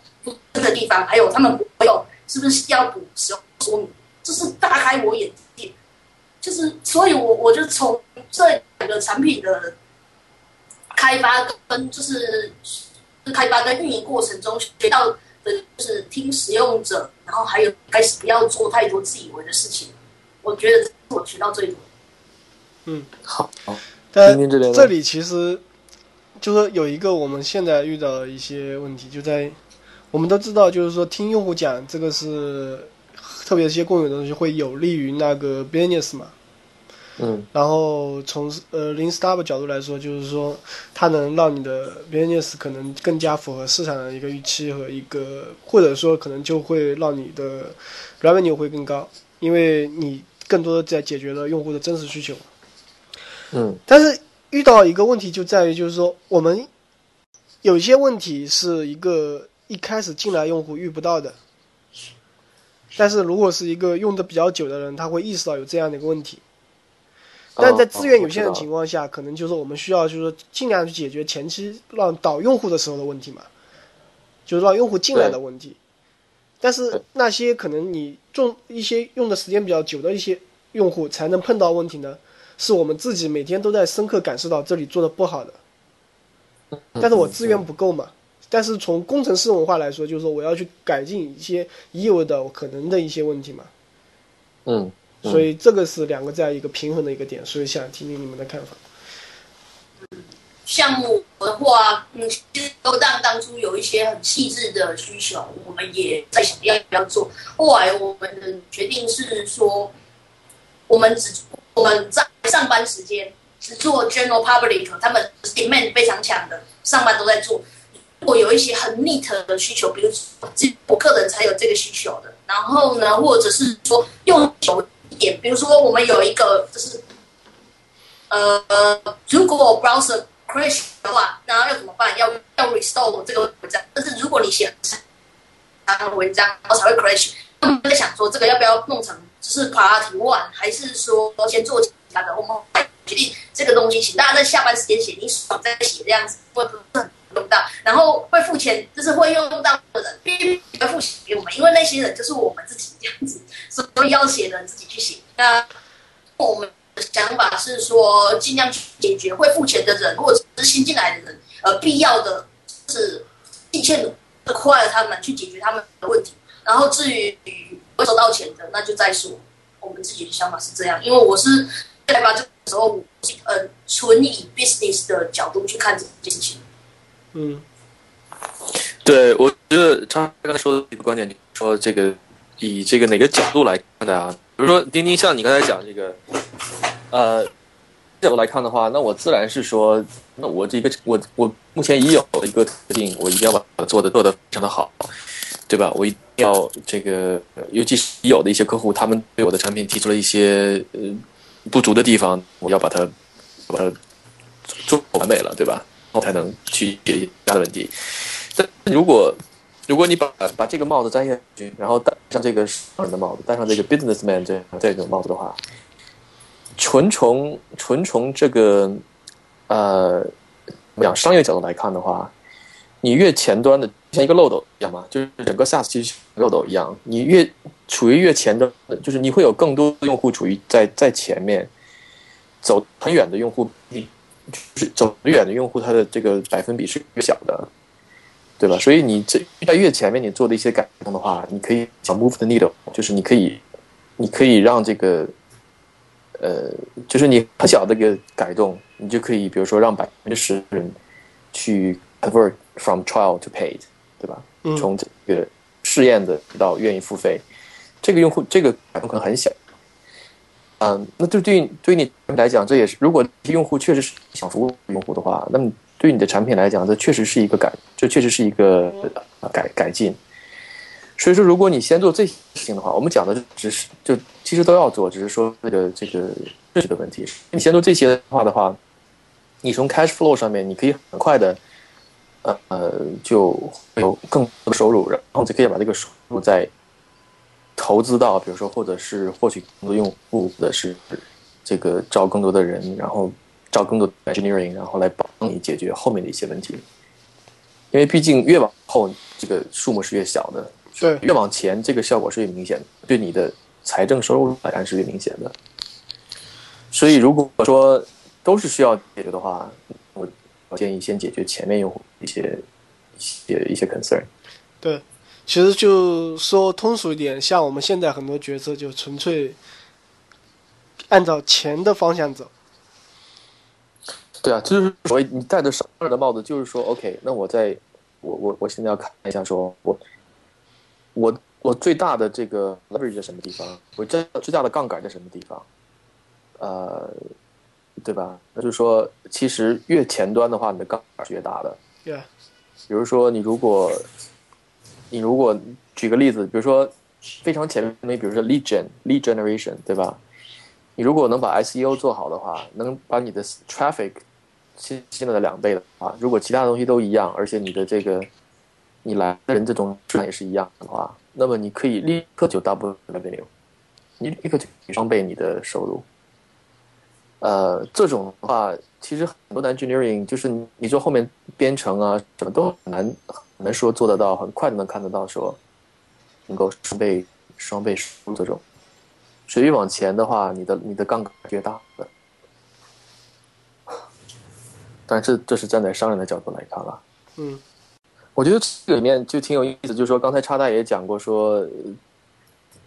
这个地方还有他们不用，是不是要补使用说明？就是大开我眼界，就是所以，我我就从这两个产品的开发跟就是开发跟运营过程中学到的，就是听使用者，然后还有开始不要做太多自以为的事情。我觉得是我学到最多。嗯，好。但这里其实就是有一个我们现在遇到的一些问题，就在。我们都知道，就是说听用户讲这个是，特别一些共有的东西会有利于那个 business 嘛。嗯。然后从呃 Lean Startup 角度来说，就是说它能让你的 business 可能更加符合市场的一个预期和一个，或者说可能就会让你的 revenue 会更高，因为你更多的在解决了用户的真实需求。嗯。但是遇到一个问题就在于，就是说我们有些问题是一个。一开始进来用户遇不到的，但是如果是一个用的比较久的人，他会意识到有这样的一个问题。但在资源有限的情况下，可能就是我们需要就是说尽量去解决前期让导用户的时候的问题嘛，就是让用户进来的问题。但是那些可能你种一些用的时间比较久的一些用户才能碰到问题呢？是我们自己每天都在深刻感受到这里做的不好的，但是我资源不够嘛。但是从工程师文化来说，就是说我要去改进一些已有的可能的一些问题嘛。嗯，所以这个是两个这样一个平衡的一个点，所以想听听你们的看法。项目的话，嗯，其实都当当初有一些很细致的需求，我们也在想要不要做。后来我们的决定是说，我们只我们在上班时间只做 general public，他们 demand 非常强的，上班都在做。如果有一些很 neat 的需求，比如只我个人才有这个需求的，然后呢，或者是说用久一点，比如说我们有一个就是，呃，如果 browser crash 的话，那要怎么办？要要 restore 这个文章。但是如果你写长文章，然后才会 crash，我们在想说这个要不要弄成就是 party one，还是说先做其他的？我们决定这个东西，请大家在下班时间写，你爽在写这样子，会不会用到？然后会付钱，就是会用到的人必须要付钱给我们，因为那些人就是我们自己，所以要写的自己去写。那我们的。想法是说，尽量去解决会付钱的人，或者是新进来的人，呃，必要的是尽欠的快他们去解决他们的问题。然后至于会收到钱的，那就再说。我们自己的想法是这样，因为我是开发这个时候，呃，纯以 business 的角度去看这件事情。嗯，对，我觉得他刚才说的一个观点，说这个以这个哪个角度来看的啊？比如说钉钉，像你刚才讲这个。呃，角度来看的话，那我自然是说，那我这个我我目前已有的一个特定，我一定要把它做的做的非常的好，对吧？我一定要这个，尤其是已有的一些客户，他们对我的产品提出了一些呃不足的地方，我要把它把它做完美了，对吧？然后才能去解决其他的问题。但如果如果你把把这个帽子摘下去，然后戴上这个商人的帽子，戴上这个 businessman 这这种帽子的话。纯从纯从这个，呃，讲商业角度来看的话，你越前端的像一个漏斗一样嘛，就是整个 SaaS 其实漏斗一样，你越处于越前端，就是你会有更多的用户处于在在前面，走很远的用户，就是走远的用户，他的这个百分比是越小的，对吧？所以你这在越前面，你做的一些改动的话，你可以想 move the needle，就是你可以，你可以让这个。呃，就是你很小的一个改动，你就可以，比如说让百分之十人去 convert from trial to paid，对吧？从这个试验的到愿意付费，这个用户这个改动可能很小。嗯，那对对对于你来讲，这也是如果用户确实是想服务用户的话，那么对你的产品来讲，这确实是一个改，这确实是一个改改进。所以说，如果你先做这些事情的话，我们讲的只是就其实都要做，只是说这个这个设计的问题。你先做这些的话的话，你从 cash flow 上面，你可以很快的，呃呃，就有更多的收入，然后就可以把这个收入再投资到，比如说或者是获取更多用户，或者是这个招更多的人，然后招更多的 engineering，然后来帮你解决后面的一些问题。因为毕竟越往后，这个数目是越小的。对，越往前，这个效果是越明显的，对你的财政收入来看是越明显的。所以，如果说都是需要解决的话，我我建议先解决前面用户一些一些一些 concern。对，其实就说通俗一点，像我们现在很多决策就纯粹按照钱的方向走。对啊，就是所谓你戴着商人的帽子，就是说，OK，那我在我我我现在要看一下，说我。我我最大的这个 leverage 在什么地方？我最最大的杠杆在什么地方？呃，对吧？那就是说，其实越前端的话，你的杠杆是越大的。对。比如说，你如果你如果举个例子，比如说非常前面，比如说 lead gen lead generation，对吧？你如果能把 SEO 做好的话，能把你的 traffic 现现在的两倍的话，如果其他东西都一样，而且你的这个你来的人这种质量也是一样的话，那么你可以立刻就 double revenue，你立刻就双倍你的收入。呃，这种的话，其实很多的 engineering 就是你说后面编程啊什么都很难很难说做得到，很快就能看得到说能够双倍双倍收入这种。水越往前的话，你的你的杠杆越大。但这这是站在商人的角度来看了。嗯，我觉得这个里面就挺有意思，就是说刚才叉大爷讲过说，呃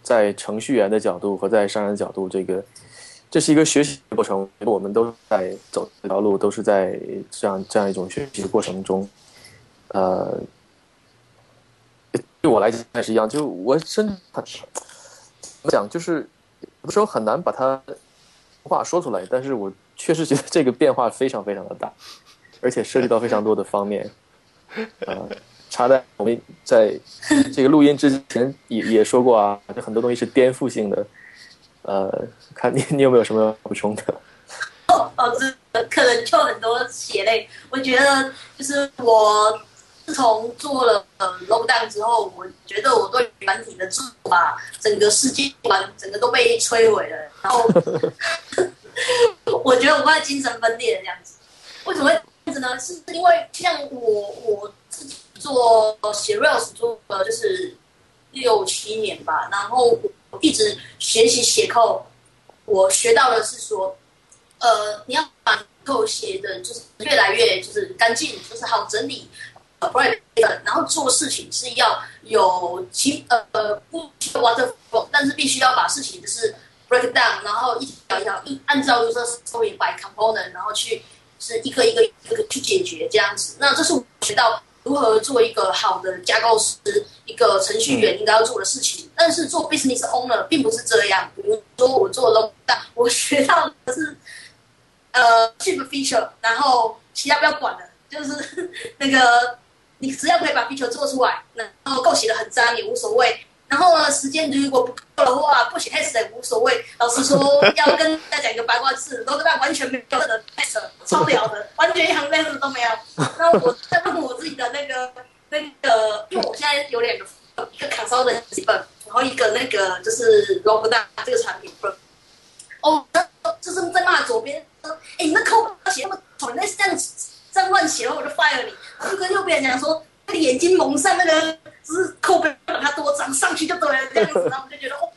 在程序员的角度和在商人的角度，这个这是一个学习的过程，我们都在走这条路，都是在这样这样一种学习的过程中，呃，对我来讲也是一样，就我真的很怎么讲，就是有的时候很难把它话说出来，但是我确实觉得这个变化非常非常的大，而且涉及到非常多的方面。呃，查代我们在这个录音之前也也说过啊，就很多东西是颠覆性的。呃，看你你有没有什么要补充的？哦，可能就很多血泪。我觉得就是我自从做了呃 lockdown 之后，我觉得我对软体的做法，整个世界观整个都被摧毁了。然后 我觉得我快精神分裂了这样子。为什么会这样子呢？是因为像我我自己做写 Rails 做了就是六七年吧，然后我一直学习写扣，我学到的是说。呃，你要把扣写的就是越来越就是干净，就是好整理，呃然后做事情是要有其呃不 w a t e r f 但是必须要把事情就是 break down，然后一条一条一按照就是 story by component，然后去是一个一个一个去解决这样子。那这是我学到如何做一个好的架构师，一个程序员应该要做的事情。但是做 business owner 并不是这样。比如说我做 low down，我学到的是。呃，ship feature，然后其他不要管了，就是那个你只要可以把 feature 做出来，然后够写的很脏也无所谓。然后呢，时间如果不够的话，不写 test 也无所谓。老实说，要跟大家讲一个八卦字，都跟他完全没有任何 test，超聊的，完全一行 test 都没有。那我在问我自己的那个那个，因为我现在有两个，一个卡烧的基本，然后一个那个就是 log down 这个产品本。哦，就是在骂左边说。哎，你那扣写那么丑，那这样这样乱写，然后我就 fire 你。就跟右边讲说，那个眼睛蒙上那个，只是扣边把它多长上去就对了，这样子，然后我就觉得哦，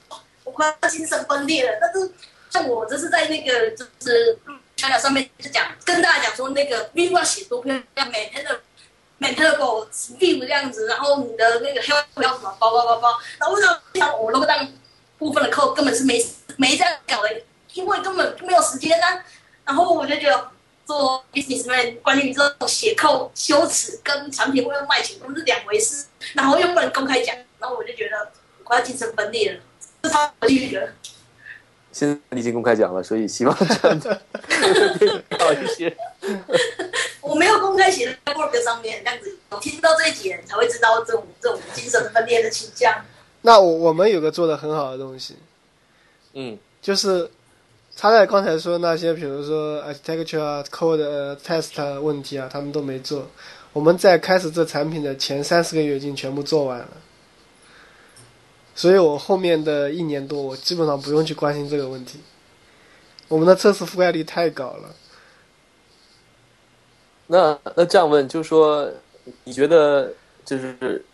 我快要精神分裂了。但是像我这是在那个就是小小上面就讲，跟大家讲说那个 view 要写多漂亮，maintain 的 maintainable view 这样子，然后你的那个黑不要什么包包包包，然后为什么像我 logo 当部分的扣根本是没没这样搞的，因为根本没有时间啊。然后我就觉得做 businessman 关于这种写扣羞耻跟产品会不会卖钱都是两回事，然后又不能公开讲，然后我就觉得我要精神分裂了，是超地狱的。现在你已经公开讲了，所以希望这样子好一些。我没有公开写在 work 上面，这样子我听到这一点才会知道这种这种精神分裂的倾向。那我我们有个做的很好的东西，嗯，就是。他在刚才说那些，比如说 architecture 啊、code test 问题啊，他们都没做。我们在开始这产品的前三四个月已经全部做完了，所以我后面的一年多，我基本上不用去关心这个问题。我们的测试覆盖率太高了。那那这样问，就是说，你觉得就是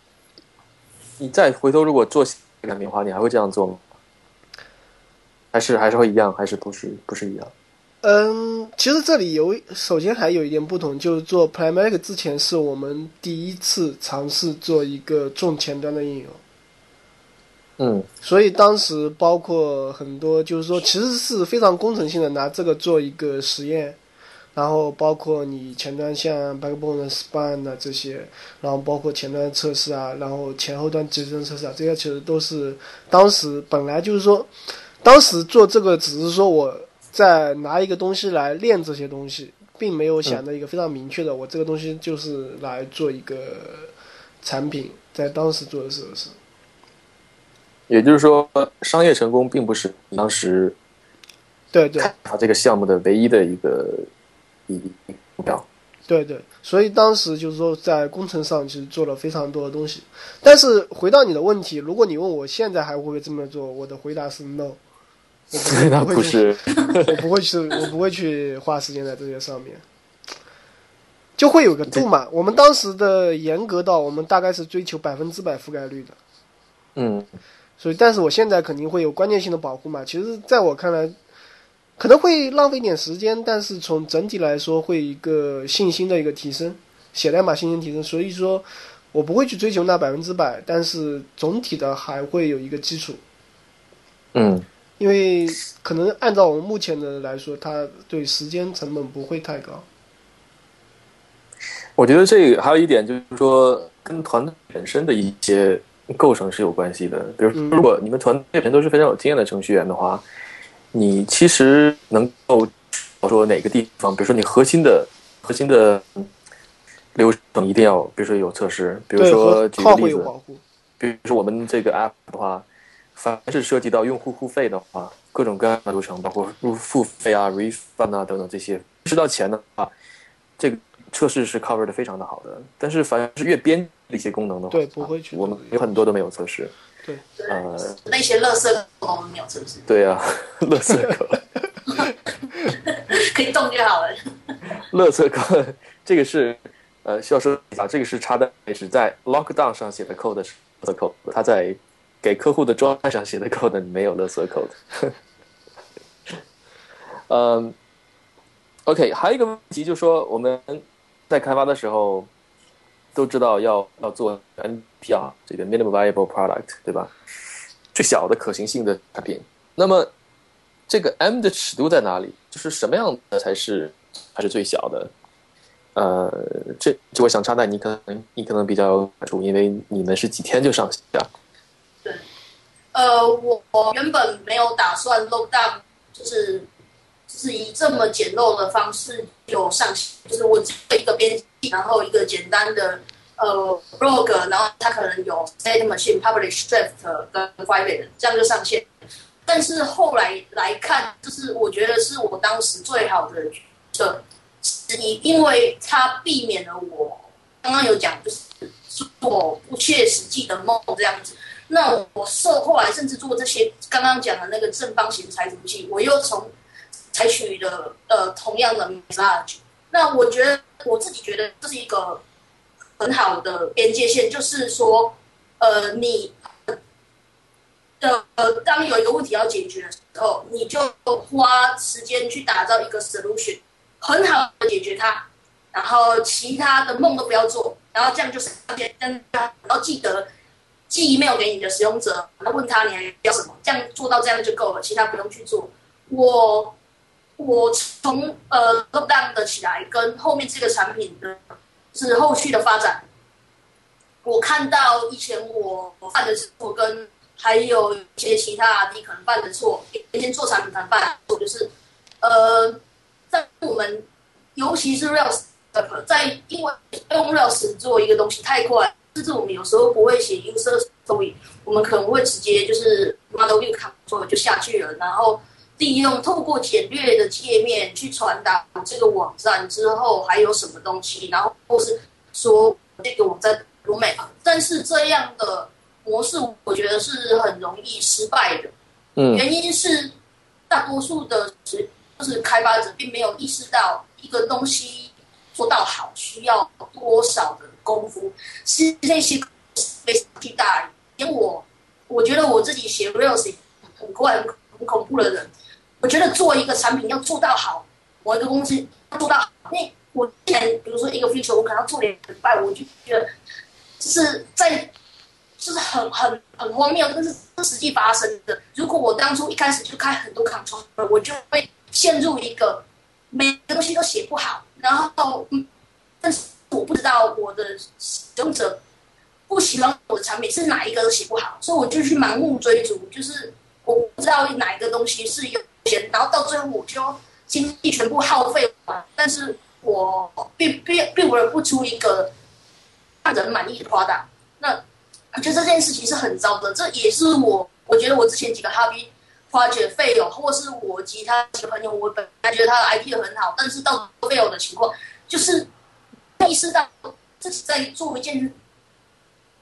你再回头如果做产品的话，你还会这样做吗？还是还是会一样，还是不是不是一样？嗯，其实这里有，首先还有一点不同，就是做 Pragmatic 之前是我们第一次尝试做一个重前端的应用。嗯，所以当时包括很多，就是说其实是非常工程性的，拿这个做一个实验，然后包括你前端像 Backbone、Span 啊这些，然后包括前端测试啊，然后前后端集成测试啊，这些其实都是当时本来就是说。当时做这个只是说我在拿一个东西来练这些东西，并没有想到一个非常明确的，我这个东西就是来做一个产品。在当时做的时候是，也就是说，商业成功并不是当时对对他这个项目的唯一的一个一目标。对对，所以当时就是说，在工程上其实做了非常多的东西。但是回到你的问题，如果你问我现在还会不会这么做，我的回答是 no。那不是，我不会去，我不会去花时间在这些上面，就会有个度嘛。我们当时的严格到，我们大概是追求百分之百覆盖率的。嗯。所以，但是我现在肯定会有关键性的保护嘛。其实，在我看来，可能会浪费一点时间，但是从整体来说，会一个信心的一个提升，写代码信心提升。所以说，我不会去追求那百分之百，但是总体的还会有一个基础。嗯，因为可能按照我们目前的来说，它对时间成本不会太高。我觉得这个还有一点就是说，跟团队本身的一些构成是有关系的。比如，如果你们团队人都是非常有经验的程序员的话，你其实能够说哪个地方，比如说你核心的核心的流程一定要，比如说有测试，比如说举个例子，比如说我们这个 app 的话，凡是涉及到用户付费的话，各种各样的流程，包括入付费啊、refund 啊等等这些，吃到钱的话，这个。测试是 cover 的非常的好的，但是反而是越边的一些功能的话，对，不会去。我们有很多都没有测试。对，呃，那些乐色我们没有测试。对啊，乐色狗可以动就好了。乐色狗，这个是呃，需要说一下，这个是插在是在 lockdown 上写的 code 是乐色 code，它在给客户的专案上写的 code 没有勒索 code。嗯，OK，还有一个问题就是说我们。在开发的时候，都知道要要做 NPR 这个 minimum viable product，对吧？最小的可行性的产品。那么，这个 M 的尺度在哪里？就是什么样的才是还是最小的？呃，这这我想插在你可能你可能比较有感触，因为你们是几天就上线啊？呃，我原本没有打算 load down，就是。是以这么简陋的方式就上线，就是我只有一个编辑，然后一个简单的呃 blog，然后它可能有 state machine publish draft 跟 private，这样就上线。但是后来来看，就是我觉得是我当时最好的策，你因为它避免了我刚刚有讲，就是做不切实际的梦这样子。那我设后来甚至做这些刚刚讲的那个正方形裁图器，我又从采取的呃同样的 message，那我觉得我自己觉得这是一个很好的边界线，就是说，呃，你的呃当有一个问题要解决的时候，你就花时间去打造一个 solution，很好的解决它，然后其他的梦都不要做，然后这样就是然后记得寄 email 给你的使用者，然后问他你还要什么，这样做到这样就够了，其他不用去做。我。我从呃 lockdown 的起来，跟后面这个产品的，是后续的发展，我看到以前我犯的错，跟还有一些其他你可能犯的错，以前做产品可能犯的错，就是呃，在我们尤其是 Rails，在因为用 Rails 做一个东西太快，甚至我们有时候不会写 user story，我们可能会直接就是 model 错就下去了，然后。利用透过简略的界面去传达这个网站之后还有什么东西，然后或是说这个网站多美啊？但是这样的模式我觉得是很容易失败的。嗯，原因是大多数的就是开发者并没有意识到一个东西做到好需要多少的功夫，是那些非常巨大。连我我觉得我自己写 Rails 很怪很很恐怖的人。我觉得做一个产品要做到好，我一个公司要做到好。那我之前比如说一个 feature，我可能要做两礼拜，我就觉得就是在就是很很很荒谬，但是是实际发生的。如果我当初一开始就开很多 control，我就会陷入一个每个东西都写不好，然后嗯，但是我不知道我的使用者不喜欢我的产品是哪一个都写不好，所以我就去盲目追逐，就是我不知道哪一个东西是优先。然后到最后我就精力全部耗费完，但是我并并并不能不出一个让人满意的。那我觉得这件事情是很糟的，这也是我我觉得我之前几个 hobby project fail，或是我其他几个朋友，我本来觉得他的 idea 很好，但是到 fail 的情况，就是意识到自己在做一件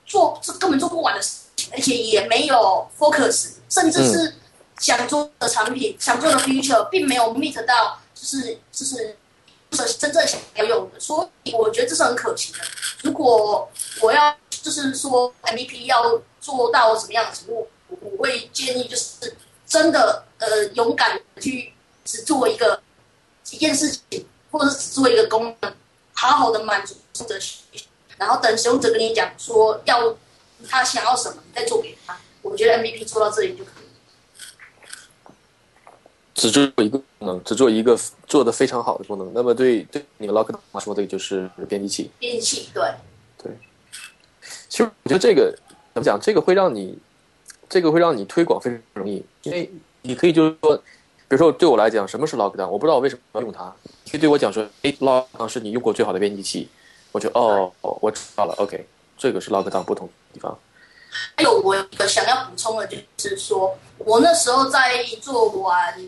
做这根本做不完的事情，而且也没有 focus，甚至是。想做的产品，想做的 feature，并没有 meet 到，就是就是真正想要用的，所以我觉得这是很可惜的。如果我要就是说 MVP 要做到什么样的程度，我会建议就是真的呃勇敢去只做一个一件事情，或者是只做一个功能，好好的满足使用者，然后等使用者跟你讲说要他想要什么，你再做给他。我觉得 MVP 做到这里就可以。只做一个功能，只做一个做的非常好的功能。那么对对你们来说，这个就是编辑器。编辑器对。对。其实我觉得这个怎么讲？这个会让你，这个会让你推广非常容易，因为你可以就是说，比如说对我来讲，什么是 Lockdown？我不知道我为什么要用它。你对我讲说，哎，Lockdown 是你用过最好的编辑器。我就哦，我知道了。OK，这个是 log down 不同地方。还有我一个想要补充的，就是说我那时候在做完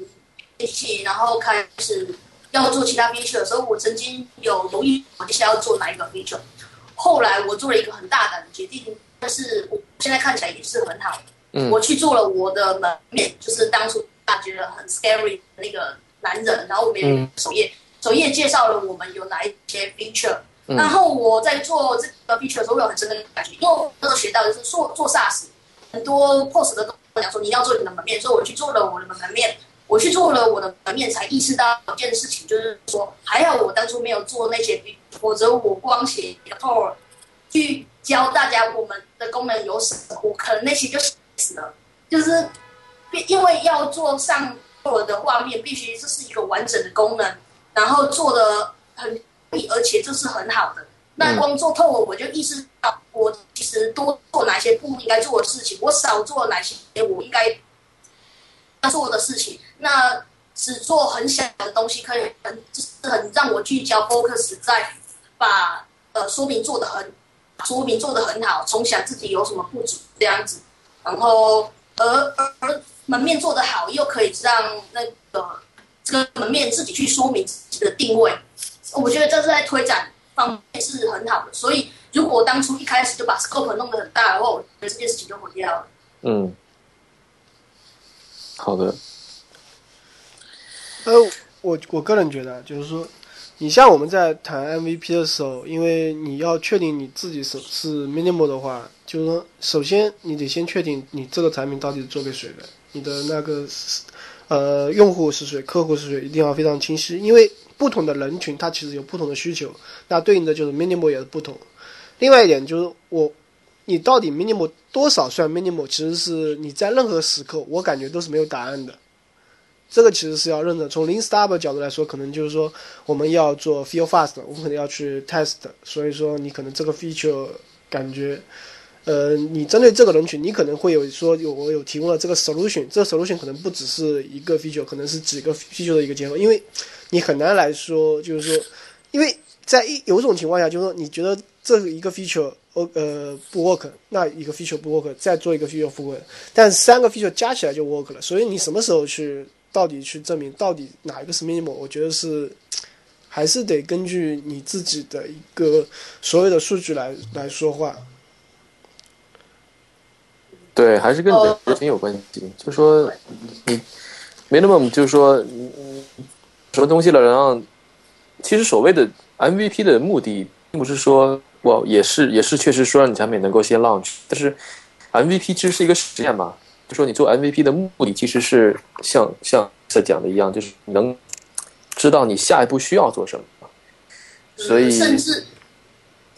机器，然后开始要做其他 feature 的时候，我曾经有犹豫，我接下来要做哪一个 feature。后来我做了一个很大胆的决定，但是我现在看起来也是很好。嗯，我去做了我的门面，就是当初大家觉得很 scary 的那个男人，然后我们首页首页介绍了我们有哪一些 feature。然后我在做这个 feature 的时候，我有很深的感觉，因为我那时候学到的是做做 SaaS，很多 POS 的跟我讲说你要做你的门面，所以我去做了我的门面，我去做了我的门面，才意识到一件事情，就是说还好我当初没有做那些，否则我光写一个 power 去教大家我们的功能有什么，我可能那些就死了，就是因为要做上 power 的画面，必须这是一个完整的功能，然后做的很。而且这是很好的。那光做透了，我就意识到我其实多做哪些不应该做的事情，我少做哪些我应该要做的事情。那只做很小的东西，可以很就是很让我聚焦 focus 在把呃说明做的很说明做的很好，从小自己有什么不足这样子。然后而而门面做的好，又可以让那个这个门面自己去说明的定位。我觉得这是在推展方面是很好的，所以如果当初一开始就把 scope 弄得很大的话，我觉得这件事情就毁掉了。嗯，好的。呃，我我个人觉得，就是说，你像我们在谈 MVP 的时候，因为你要确定你自己是是 minimal 的话，就是说，首先你得先确定你这个产品到底是做给谁的，你的那个呃用户是谁，客户是谁，一定要非常清晰，因为。不同的人群，它其实有不同的需求，那对应的就是 minimal 也是不同。另外一点就是我，你到底 minimal 多少算 minimal，其实是你在任何时刻，我感觉都是没有答案的。这个其实是要认的。从 lean s t a r t 角度来说，可能就是说我们要做 feel fast，我们可能要去 test，所以说你可能这个 feature 感觉。呃，你针对这个人群，你可能会有说有我有提供了这个 solution，这个 solution 可能不只是一个 feature，可能是几个 feature 的一个结合，因为你很难来说，就是说，因为在一有种情况下，就是说你觉得这一个 feature 呃不 work，那一个 feature 不 work，再做一个 feature 不 work，但三个 feature 加起来就 work 了，所以你什么时候去到底去证明到底哪一个是 minimal，我觉得是还是得根据你自己的一个所有的数据来来说话。对，还是跟人群有关系。就说你没那么，就是说什么东西了，然后其实所谓的 MVP 的目的，并不是说我也是也是确实说让你产品能够先 launch，但是 MVP 其实是一个实验嘛。就说你做 MVP 的目的，其实是像像在讲的一样，就是能知道你下一步需要做什么。所以甚至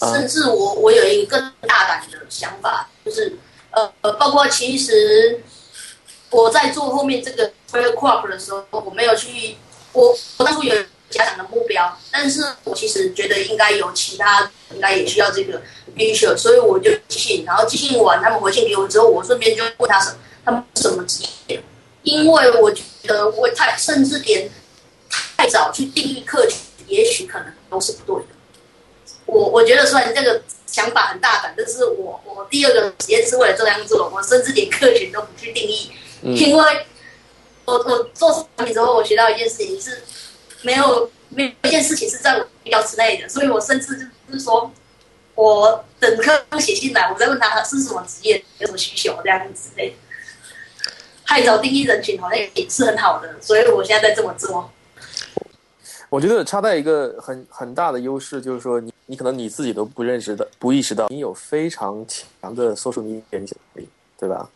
甚至我我有一个更大胆的想法，就是。呃，包括其实我在做后面这个 f r crop 的时候，我没有去，我我当初有家长的目标，但是我其实觉得应该有其他，应该也需要这个 feature，所以我就寄信，然后寄信完，他们回信给我之后，我顺便就问他什，他们什么职业？因为我觉得我太甚至连太早去定义客群，也许可能都是不对的。我我觉得虽然这个。想法很大胆，但是我我第二个实验是为了这样做，我甚至连客群都不去定义，因为我我做产品之后，我学到一件事情是，没有没有一件事情是在我目标之内的，所以我甚至就是说，我等客户写信来，我再问他是什么职业，有什么需求这样子之类的，太早定义人群好像也是很好的，所以我现在在这么做。我觉得插在一个很很大的优势，就是说你你可能你自己都不认识的、不意识到，你有非常强的搜索力，对吧？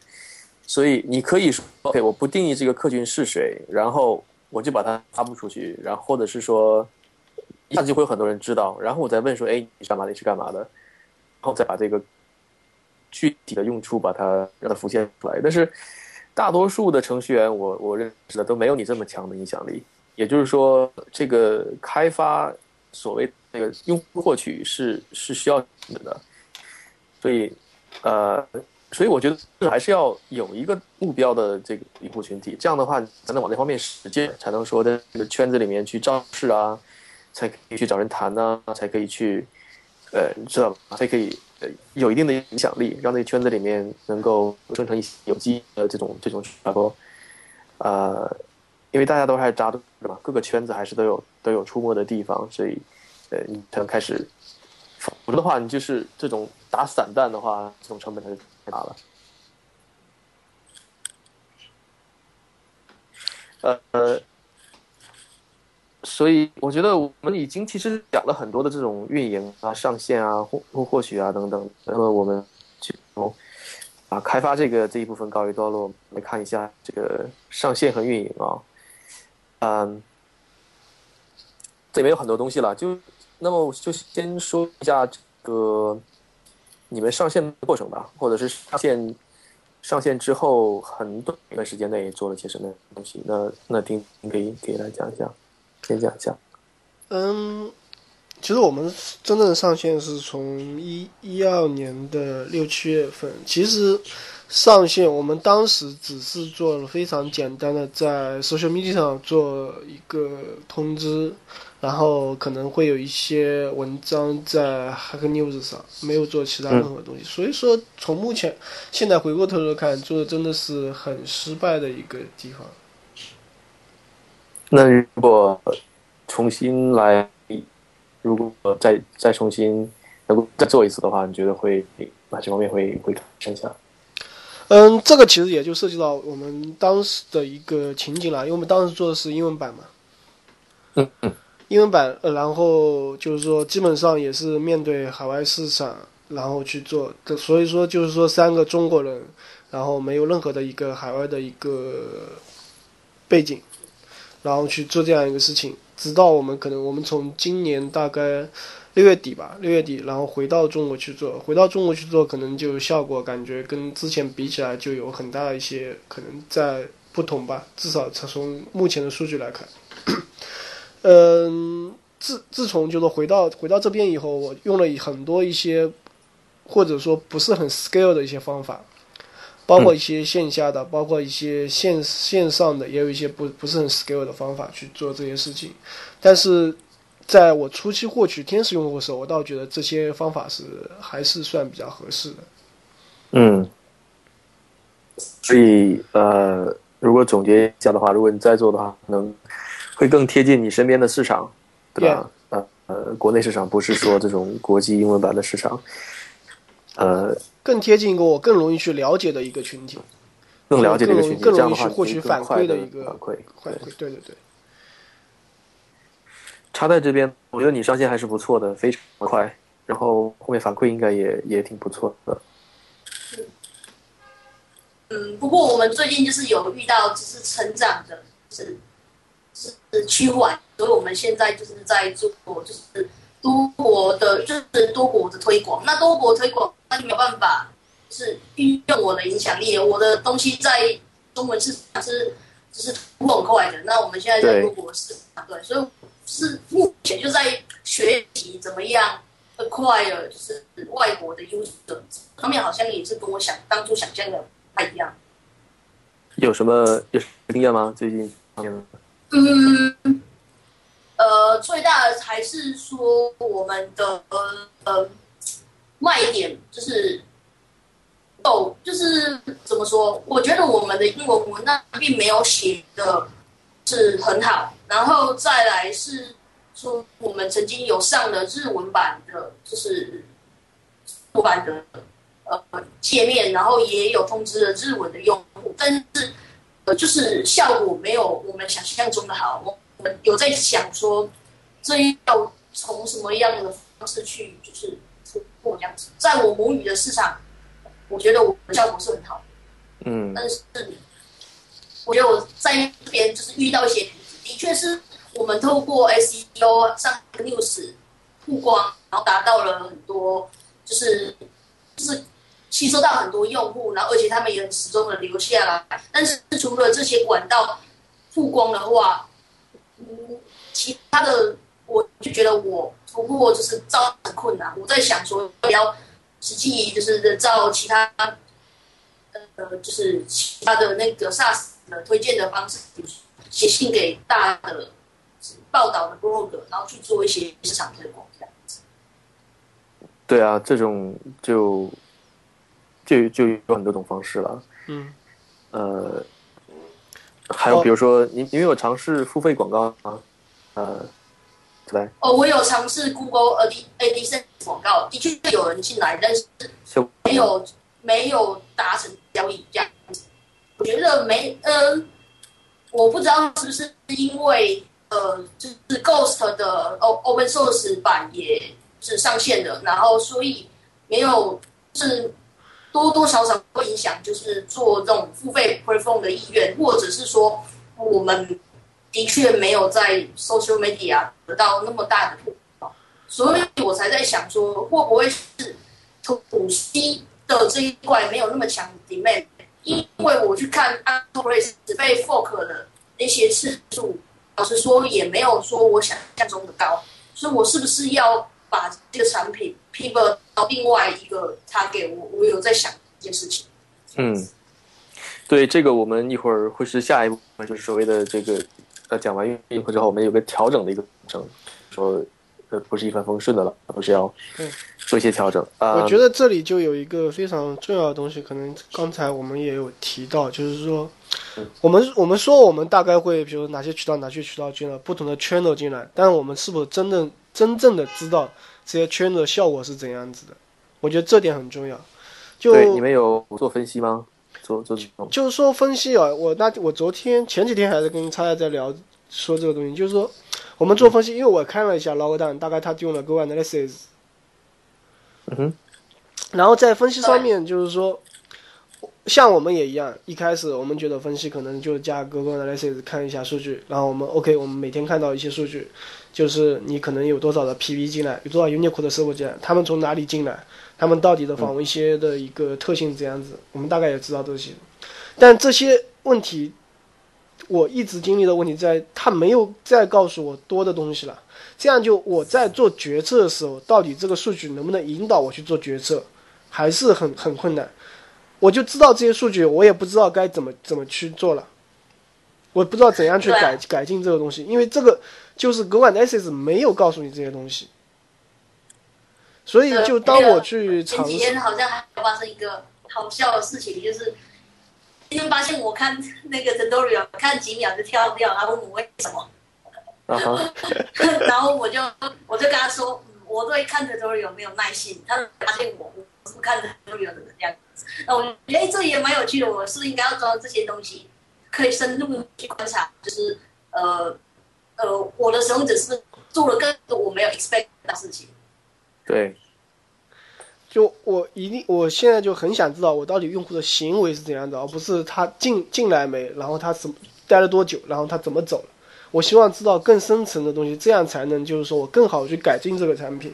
所以你可以说，OK，我不定义这个客群是谁，然后我就把它发布出去，然后或者是说，一下就会有很多人知道，然后我再问说，哎，你是干嘛？你是干嘛的？然后再把这个具体的用处把它让它浮现出来。但是大多数的程序员，我我认识的都没有你这么强的影响力。也就是说，这个开发所谓那个用户获取是是需要的，所以呃。所以我觉得还是要有一个目标的这个用户群体，这样的话才能往那方面实践，才能说在这个圈子里面去造势啊，才可以去找人谈呐，才可以去，呃，你知道吧？才可以呃有一定的影响力，让那个圈子里面能够生成一些有机的这种这种传播，呃，因为大家都还是扎堆是吧？各个圈子还是都有都有出没的地方，所以呃，你才能开始。否则的话，你就是这种打散弹的话，这种成本它就。太大了，呃，所以我觉得我们已经其实讲了很多的这种运营啊、上线啊、获获取啊等等。那么我们就啊开发这个这一部分告一段落，来看一下这个上线和运营啊。嗯，这里面有很多东西了，就那么就先说一下这个。你们上线的过程吧，或者是上线上线之后很短一段时间内做了些什么东西？那那丁可以可以来讲一下，先讲一下。嗯，其实我们真正上线是从一一二年的六七月份。其实上线我们当时只是做了非常简单的，在 social media 上做一个通知。然后可能会有一些文章在 Hack News 上，没有做其他任何东西。所以说，从目前现在回过头来看，做的真的是很失败的一个地方。那如果重新来，如果再再重新能够再做一次的话，你觉得会哪些方面会会剩下？嗯，这个其实也就涉及到我们当时的一个情景了，因为我们当时做的是英文版嘛。嗯嗯。英文版，呃，然后就是说，基本上也是面对海外市场，然后去做。所以说，就是说，三个中国人，然后没有任何的一个海外的一个背景，然后去做这样一个事情。直到我们可能，我们从今年大概六月底吧，六月底，然后回到中国去做，回到中国去做，可能就效果感觉跟之前比起来，就有很大的一些可能在不同吧。至少从目前的数据来看。嗯，自自从就是回到回到这边以后，我用了很多一些，或者说不是很 scale 的一些方法，包括一些线下的，包括一些线线上的，也有一些不不是很 scale 的方法去做这些事情。但是，在我初期获取天使用户的时候，我倒觉得这些方法是还是算比较合适的。嗯，所以呃，如果总结一下的话，如果你在做的话，可能。会更贴近你身边的市场，对吧？呃呃，国内市场不是说这种国际英文版的市场，呃，更贴近一个我更容易去了解的一个群体，更了解这个群体，更容易去获取反馈的一个反馈，反馈，对对对。插在这边，我觉得你上线还是不错的，非常快，然后后面反馈应该也也挺不错的。嗯，不过我们最近就是有遇到就是成长的，是。是趋缓，所以我们现在就是在做，就是多国的，就是多国的推广。那多国推广，那就没有办法，是运用我的影响力。我的东西在中文市场是就是突破很快的。那我们现在在多国市场，对，所以是目前就在学习怎么样 acquire，就是外国的 user 方面，好像也是跟我想当初想象的不太一样。有什么有经验吗？最近？嗯，呃，最大的还是说我们的呃卖点就是哦，就是怎么说？我觉得我们的英文文案并没有写的是很好，然后再来是说我们曾经有上了日文版的，就是日版的呃界面，然后也有通知了日文的用户，但是。呃，就是效果没有我们想象中的好。我们有在想说，这要从什么样的方式去，就是突破这样子。在我母语的市场，我觉得我的效果是很好。嗯但是我觉得我在这边就是遇到一些，的确是我们透过 SEO 上 news 曝光，然后达到了很多，就是就是吸收到很多用户，然后而且他们也很始终的留下来。但是除了这些管道曝光的话，嗯，其他的我就觉得我突破就是造成困难。我在想说要不要实际就是照其他呃，就是其他的那个 SaaS 的推荐的方式，写信给大的报道的 blog，然后去做一些市场推广这样子。对啊，这种就就就有很多种方式了。嗯，呃，还有比如说，你你们有尝试付费广告吗？呃，对，哦，我有尝试 Google Ad AdSense 广告，的确有人进来，但是就没有没有达成交易这样子。我觉得没，呃，我不知道是不是因为呃，就是 Ghost 的 O Open Source 版也是上线的，然后所以没有是多多少少会影响，就是做这种付费 platform 的意愿，或者是说我们的确没有在 social media 得到那么大的突破，所以我才在想说，会不会是土西的这一块没有那么强 demand？因为我去看 a t r a c e 被 fork 的那些次数，老实说也没有说我想象中的高，所以我是不是要把这个产品 pivot 到另外一个 target？我我有在想这件事情。嗯，对，这个我们一会儿会是下一步，就是所谓的这个呃，讲完运营之后，我们有个调整的一个过程，说呃不是一帆风顺的了，而是要对做一些调整啊。我觉得这里就有一个非常重要的东西，可能刚才我们也有提到，就是说，我们我们说我们大概会，比如哪些渠道哪些渠道进来，不同的 channel 进来，但是我们是否真正真正的知道这些 channel 的效果是怎样子的？我觉得这点很重要。就对你们有做分析吗？做做就是说分析啊，我那我昨天前几天还是跟叉叉在聊说这个东西，就是说我们做分析，因为我看了一下 Logdown，大概他用了 Go Analysis，嗯，然后在分析上面就是说，像我们也一样，一开始我们觉得分析可能就加 Google Analysis 看一下数据，然后我们 OK，我们每天看到一些数据，就是你可能有多少的 PV 进来，有多少 Unique 的客户进来，他们从哪里进来，他们到底的访问一些的一个特性怎样子，我们大概也知道这些，但这些问题。我一直经历的问题在，他没有再告诉我多的东西了。这样就我在做决策的时候，到底这个数据能不能引导我去做决策，还是很很困难。我就知道这些数据，我也不知道该怎么怎么去做了。我不知道怎样去改改进这个东西，因为这个就是 Go and Access 没有告诉你这些东西。所以就当我去前尝试，几天好像还发生一个好笑的事情，就是今天发现我看那个 tutorial 看几秒就跳掉，然后问我为什么，然后我就我就跟他说，我对看 tutorial 没有耐心，他发现我我是看 tutorial 的这样子，那我觉得哎这也蛮有趣的，我是应该要装这些东西，可以深入去观察，就是呃呃我的使用者是不是做了更多我没有 expect 的事情。对，就我一定，我现在就很想知道我到底用户的行为是怎样的，而不是他进进来没，然后他怎么待了多久，然后他怎么走了。我希望知道更深层的东西，这样才能就是说我更好去改进这个产品。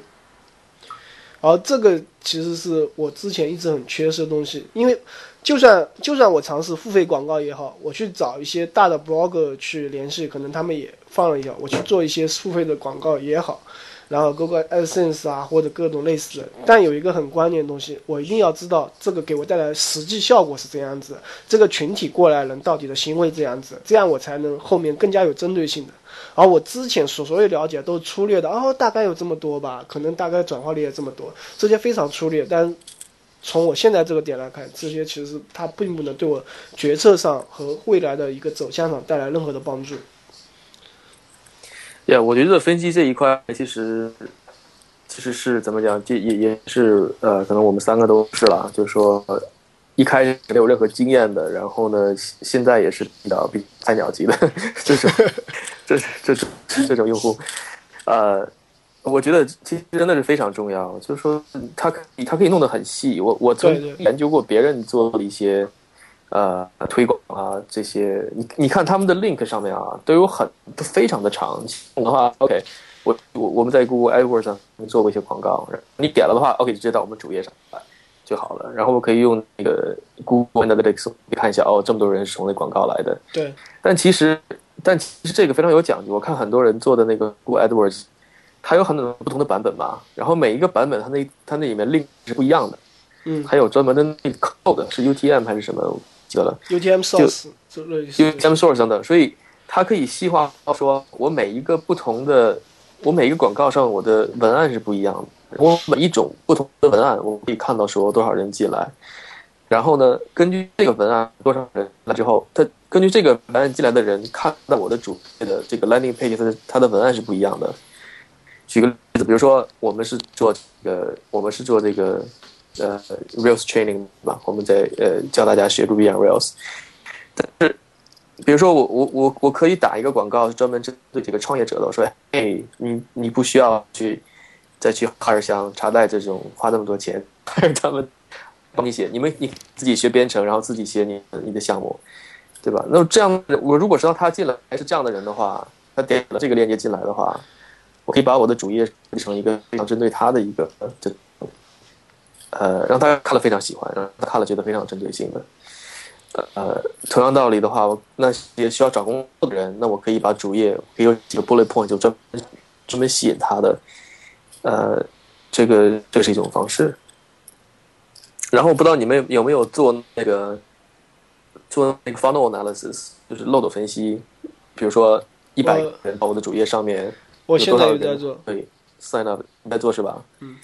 而这个其实是我之前一直很缺失的东西，因为就算就算我尝试付费广告也好，我去找一些大的 blogger 去联系，可能他们也放了一下，我去做一些付费的广告也好，然后 Google AdSense 啊或者各种类似的，但有一个很关键的东西，我一定要知道这个给我带来实际效果是怎样子，这个群体过来人到底的行为怎样子，这样我才能后面更加有针对性的。而我之前所所有了解都是粗略的，哦，大概有这么多吧，可能大概转化率也这么多，这些非常粗略。但从我现在这个点来看，这些其实它并不能对我决策上和未来的一个走向上带来任何的帮助。呀，我觉得分析这一块其实其实是怎么讲，这也也是呃，可能我们三个都是了，就是说、呃一开始没有任何经验的，然后呢，现现在也是比较比菜鸟级的 这种 这这种这种用户，呃，我觉得其实真的是非常重要，就是说它可以它可以弄得很细。我我曾对对研究过别人做的一些呃推广啊这些，你你看他们的 link 上面啊，都有很都非常的长。的话，OK，我我我们在 Google AdWords 上做过一些广告，你点了的话，OK 直接到我们主页上来就好了。然后我可以用那个 Google Analytics 看一下，哦，这么多人是从那广告来的。对，但其实但其实这个非常有讲究。我看很多人做的那个 Google AdWords，它有很多不同的版本吧，然后每一个版本它那它那里面 link 是不一样的。嗯，还有专门的那个 code 是 UTM 还是什么？记得了，UTM source 就 UTM source 等等，所以它可以细化到说，我每一个不同的，我每一个广告上我的文案是不一样的，我每一种不同的文案，我可以看到说多少人进来，然后呢，根据这个文案多少人来之后，他根据这个文案进来的人看到我的主页的这个 landing page，它的它的文案是不一样的。举个例子，比如说我们是做这个，我们是做这个。呃，Rails training 嘛，我们在呃教大家学 Ruby on Rails。但是，比如说我我我我可以打一个广告，专门针对这个创业者的，我说，哎，你你不需要去再去哈尔乡查代这种花那么多钱，让 他们帮你写，你们你自己学编程，然后自己写你你的项目，对吧？那这样，我如果知道他进来还是这样的人的话，他点了这个链接进来的话，我可以把我的主页变成一个非常针对他的一个这。呃，让他看了非常喜欢，让他看了觉得非常有针对性的。呃，同样道理的话，那些需要找工作的人，那我可以把主页可以有几个 bullet point 就专专门吸引他的。呃，这个这是一种方式。然后我不知道你们有没有做那个做那个 funnel analysis，就是漏斗分析。比如说一百人到我的主页上面，我现在有在做，可以 sign up 你在做是吧？嗯。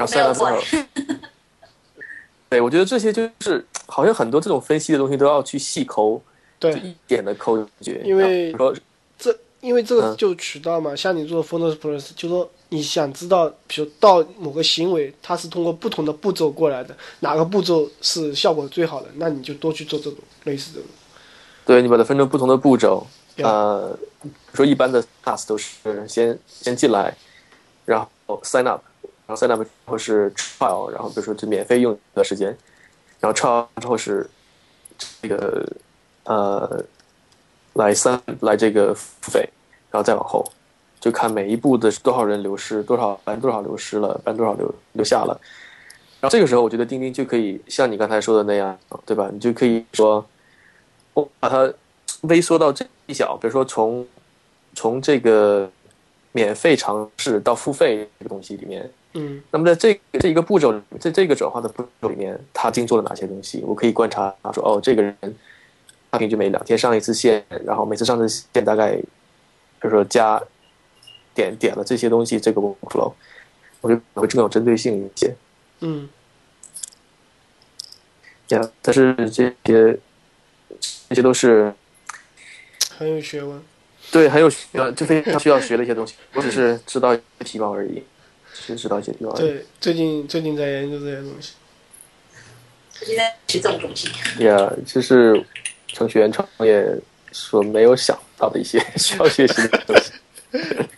然后 sign up 之后，对，我觉得这些就是好像很多这种分析的东西都要去细抠，对，一点的抠掘。因为说这，因为这个就渠道嘛，像你做 photos plus 就说你想知道，比如到某个行为，它是通过不同的步骤过来的，哪个步骤是效果最好的，那你就多去做这种类似这种。对你把它分成不同的步骤，呃，说一般的 task 都是先先进来，然后 sign up。然后 sign up 后是 trial，然后比如说就免费用一段时间，然后 trial 之后是这个呃来三来这个付费，然后再往后就看每一步的多少人流失，多少班多少流失了，班多少留留下了。然后这个时候，我觉得钉钉就可以像你刚才说的那样，对吧？你就可以说我把它微缩到这一小，比如说从从这个免费尝试到付费这个东西里面。嗯，那么在这这一个步骤，在这个转化的步骤里面，他精做了哪些东西？我可以观察，说哦，这个人他平均每两天上一次线，然后每次上次线大概，比如说加点点了这些东西，这个 workflow，我觉得会更有针对性一些。嗯，呀，但是这些这些都是很有学问，对，很有呃，就非常需要学的一些东西，我只是知道皮毛而已。先知道一些地方。对，最近最近在研究这些东西。最近在学这种东西。呀，这是程序员创业所没有想到的一些需要学习的东西。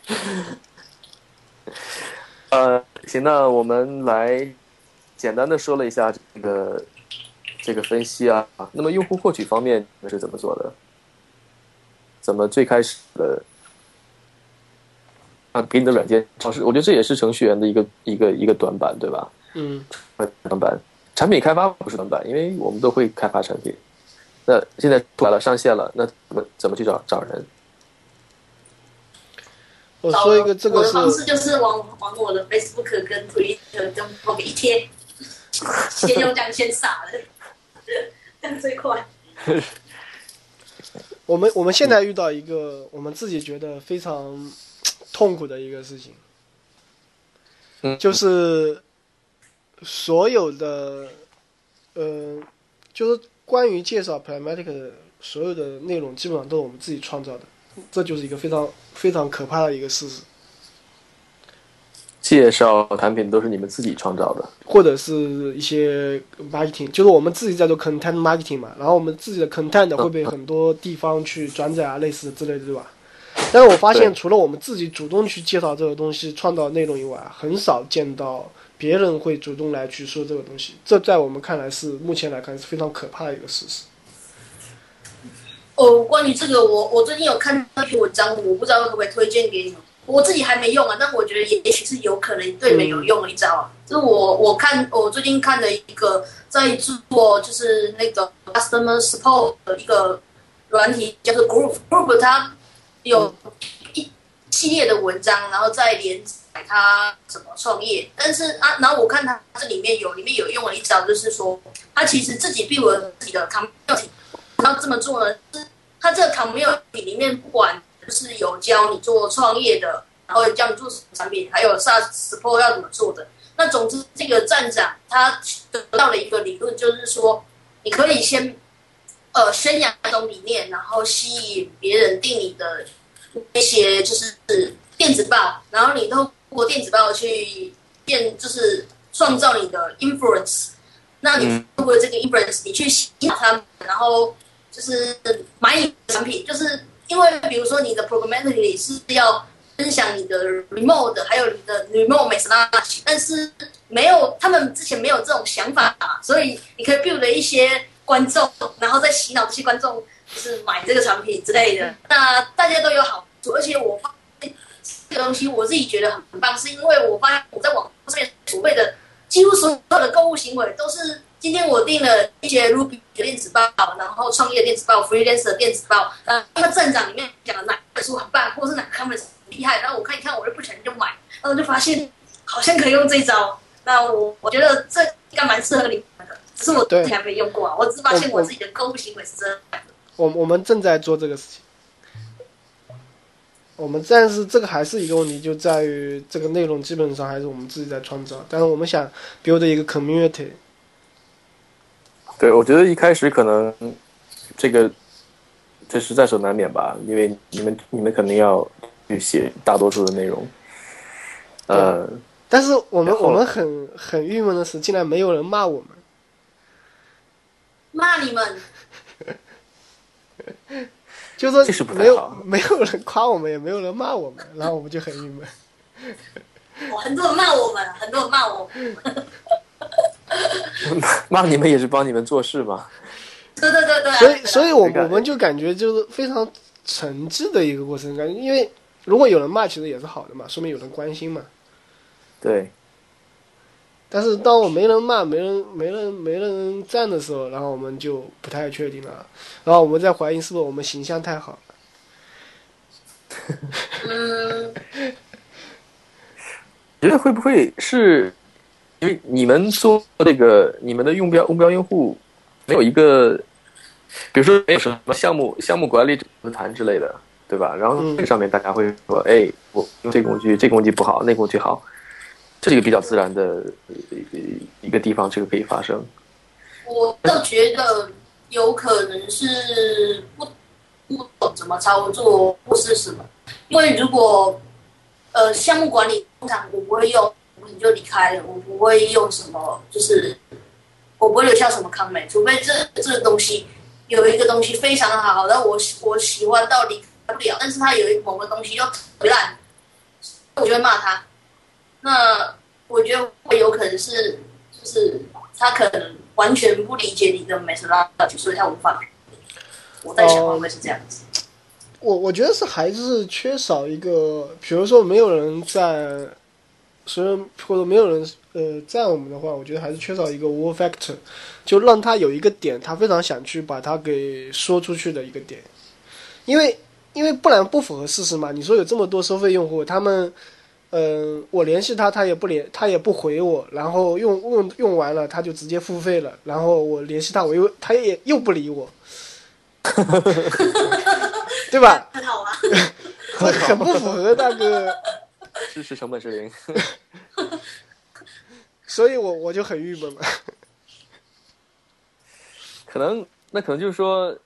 呃，行，那我们来简单的说了一下这个这个分析啊。那么用户获取方面是怎么做的？怎么最开始的？啊，给你的软件尝试，我觉得这也是程序员的一个一个一个短板，对吧？嗯，短板，产品开发不是短板，因为我们都会开发产品。那现在出来了，上线了，那怎么怎么去找找人？我说一个，这个我的方式就是往往我的 Facebook 跟 Twitter 跟某一贴，先用这样先撒了，这样最快。我们我们现在遇到一个我们自己觉得非常。痛苦的一个事情，嗯，就是所有的，呃，就是关于介绍 Pragmatic 的所有的内容，基本上都是我们自己创造的，这就是一个非常非常可怕的一个事实。介绍产品都是你们自己创造的，或者是一些 marketing，就是我们自己在做 content marketing 嘛，然后我们自己的 content 会被很多地方去转载啊，类似之类的，对吧？但是我发现，除了我们自己主动去介绍这个东西、创造内容以外，很少见到别人会主动来去说这个东西。这在我们看来是目前来看是非常可怕的一个事实。哦，关于这个，我我最近有看那篇文章，我不知道可不可以推荐给你们。我自己还没用啊，但我觉得也也许是有可能对你们有用的一招啊。就是我我看我最近看的一个在做就是那个 customer support 的一个软体，叫做 Group Group，它有一系列的文章，然后再连载他怎么创业。但是啊，然后我看他这里面有里面有用了一招，就是说他其实自己并有自己的 community，然后这么做呢，他这个 community 里面不管。就是有教你做创业的，然后教你做产品，还有 SaaS support 要怎么做的。那总之，这个站长他得到了一个理论，就是说，你可以先呃宣扬一种理念，然后吸引别人订你的一些就是电子报，然后你透过电子报去变，就是创造你的 influence。那你通过这个 influence，你去吸引他们，然后就是买你的产品，就是。因为比如说你的 programmatically 是要分享你的 remote，还有你的 remote message，但是没有他们之前没有这种想法，所以你可以 build 一些观众，然后再洗脑这些观众，就是买这个产品之类的。那大家都有好处，而且我发现这个东西我自己觉得很棒，是因为我发现我在网上面储备的几乎所有的购物行为都是。今天我订了一些 Ruby 的电子报，然后创业电子报、Freelance 的电子报。呃，那个站长里面讲的哪本书很棒，或者是哪个 conference 厉害，然后我看一看，我就不全就买，然后就发现好像可以用这招。那我我觉得这应该蛮适合你们的，只是我之前没用过啊。我只发现我自己的购物行为是这样的。我我们正在做这个事情。我们但是这个还是一个问题，就在于这个内容基本上还是我们自己在创造，但是我们想 build 一个 community。对，我觉得一开始可能这个这是在所难免吧，因为你们你们肯定要去写大多数的内容，呃，但是我们我们很很郁闷的是，竟然没有人骂我们，骂你们，就说没有 没有人夸我们，也没有人骂我们，然后我们就很郁闷。很多人骂我们，很多人骂我。骂你们也是帮你们做事嘛？对对对对。所以，所以我我们就感觉就是非常诚挚的一个过程，感觉因为如果有人骂，其实也是好的嘛，说明有人关心嘛。对。但是当我没人骂、没人、没人、没人赞的时候，然后我们就不太确定了，然后我们在怀疑是不是我们形象太好了。嗯。觉得会不会是？因为你们做这个，你们的用标目标用户没有一个，比如说没有什么项目项目管理者谈之类的，对吧？然后这上面大家会说：“哎，我用这工具，这工具不好，那工具好。”这是一个比较自然的一个一个地方，这个可以发生。我倒觉得有可能是不不懂怎么操作或是什么，因为如果呃项目管理通常我不会用。你就离开了，我不会用什么，就是我不会留下什么康美，除非这这个东西有一个东西非常的好，然后我我喜欢到离开不了，但是他有一某个东西又特别烂，我就会骂他。那我觉得会有可能是，就是他可能完全不理解你的美食拉所以他无法。我在想会不会是这样子？我我觉得是还是缺少一个，比如说没有人在。所以或者没有人呃赞我们的话，我觉得还是缺少一个 wow factor，就让他有一个点，他非常想去把它给说出去的一个点，因为因为不然不符合事实嘛。你说有这么多收费用户，他们嗯，我联系他，他也不联，他也不回我，然后用用用完了，他就直接付费了，然后我联系他，我又他也又不理我，对吧？很好啊，很不符合那个。支持成本是零，所以我我就很郁闷嘛。可能那可能就是说，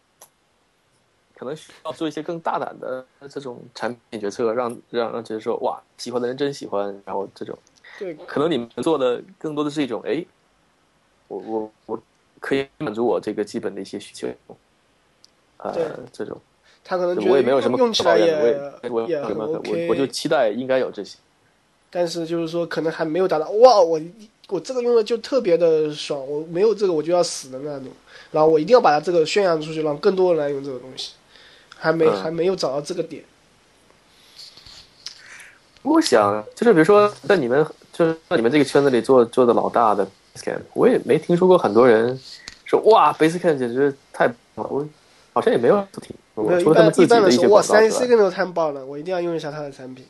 可能需要做一些更大胆的这种产品决策，让让让觉得说哇，喜欢的人真喜欢，然后这种。对。可能你们做的更多的是一种，哎，我我我可以满足我这个基本的一些需求，呃，这种。他可能我也没有什么用起来也也很 OK，我就期待应该有这些，但是就是说可能还没有达到哇，我我这个用的就特别的爽，我没有这个我就要死的那种，然后我一定要把它这个宣扬出去，让更多人来用这个东西，还没、嗯还没有找到这个点。我想就是比如说在你们就是在你们这个圈子里做做的老大的 Basecamp，我也没听说过很多人说哇 Basecamp 简直太棒了，我好像也没有听说过，没有一除了他们自己的一些说哇三广告之 C，跟头太棒了，我一定要用一下他的产品。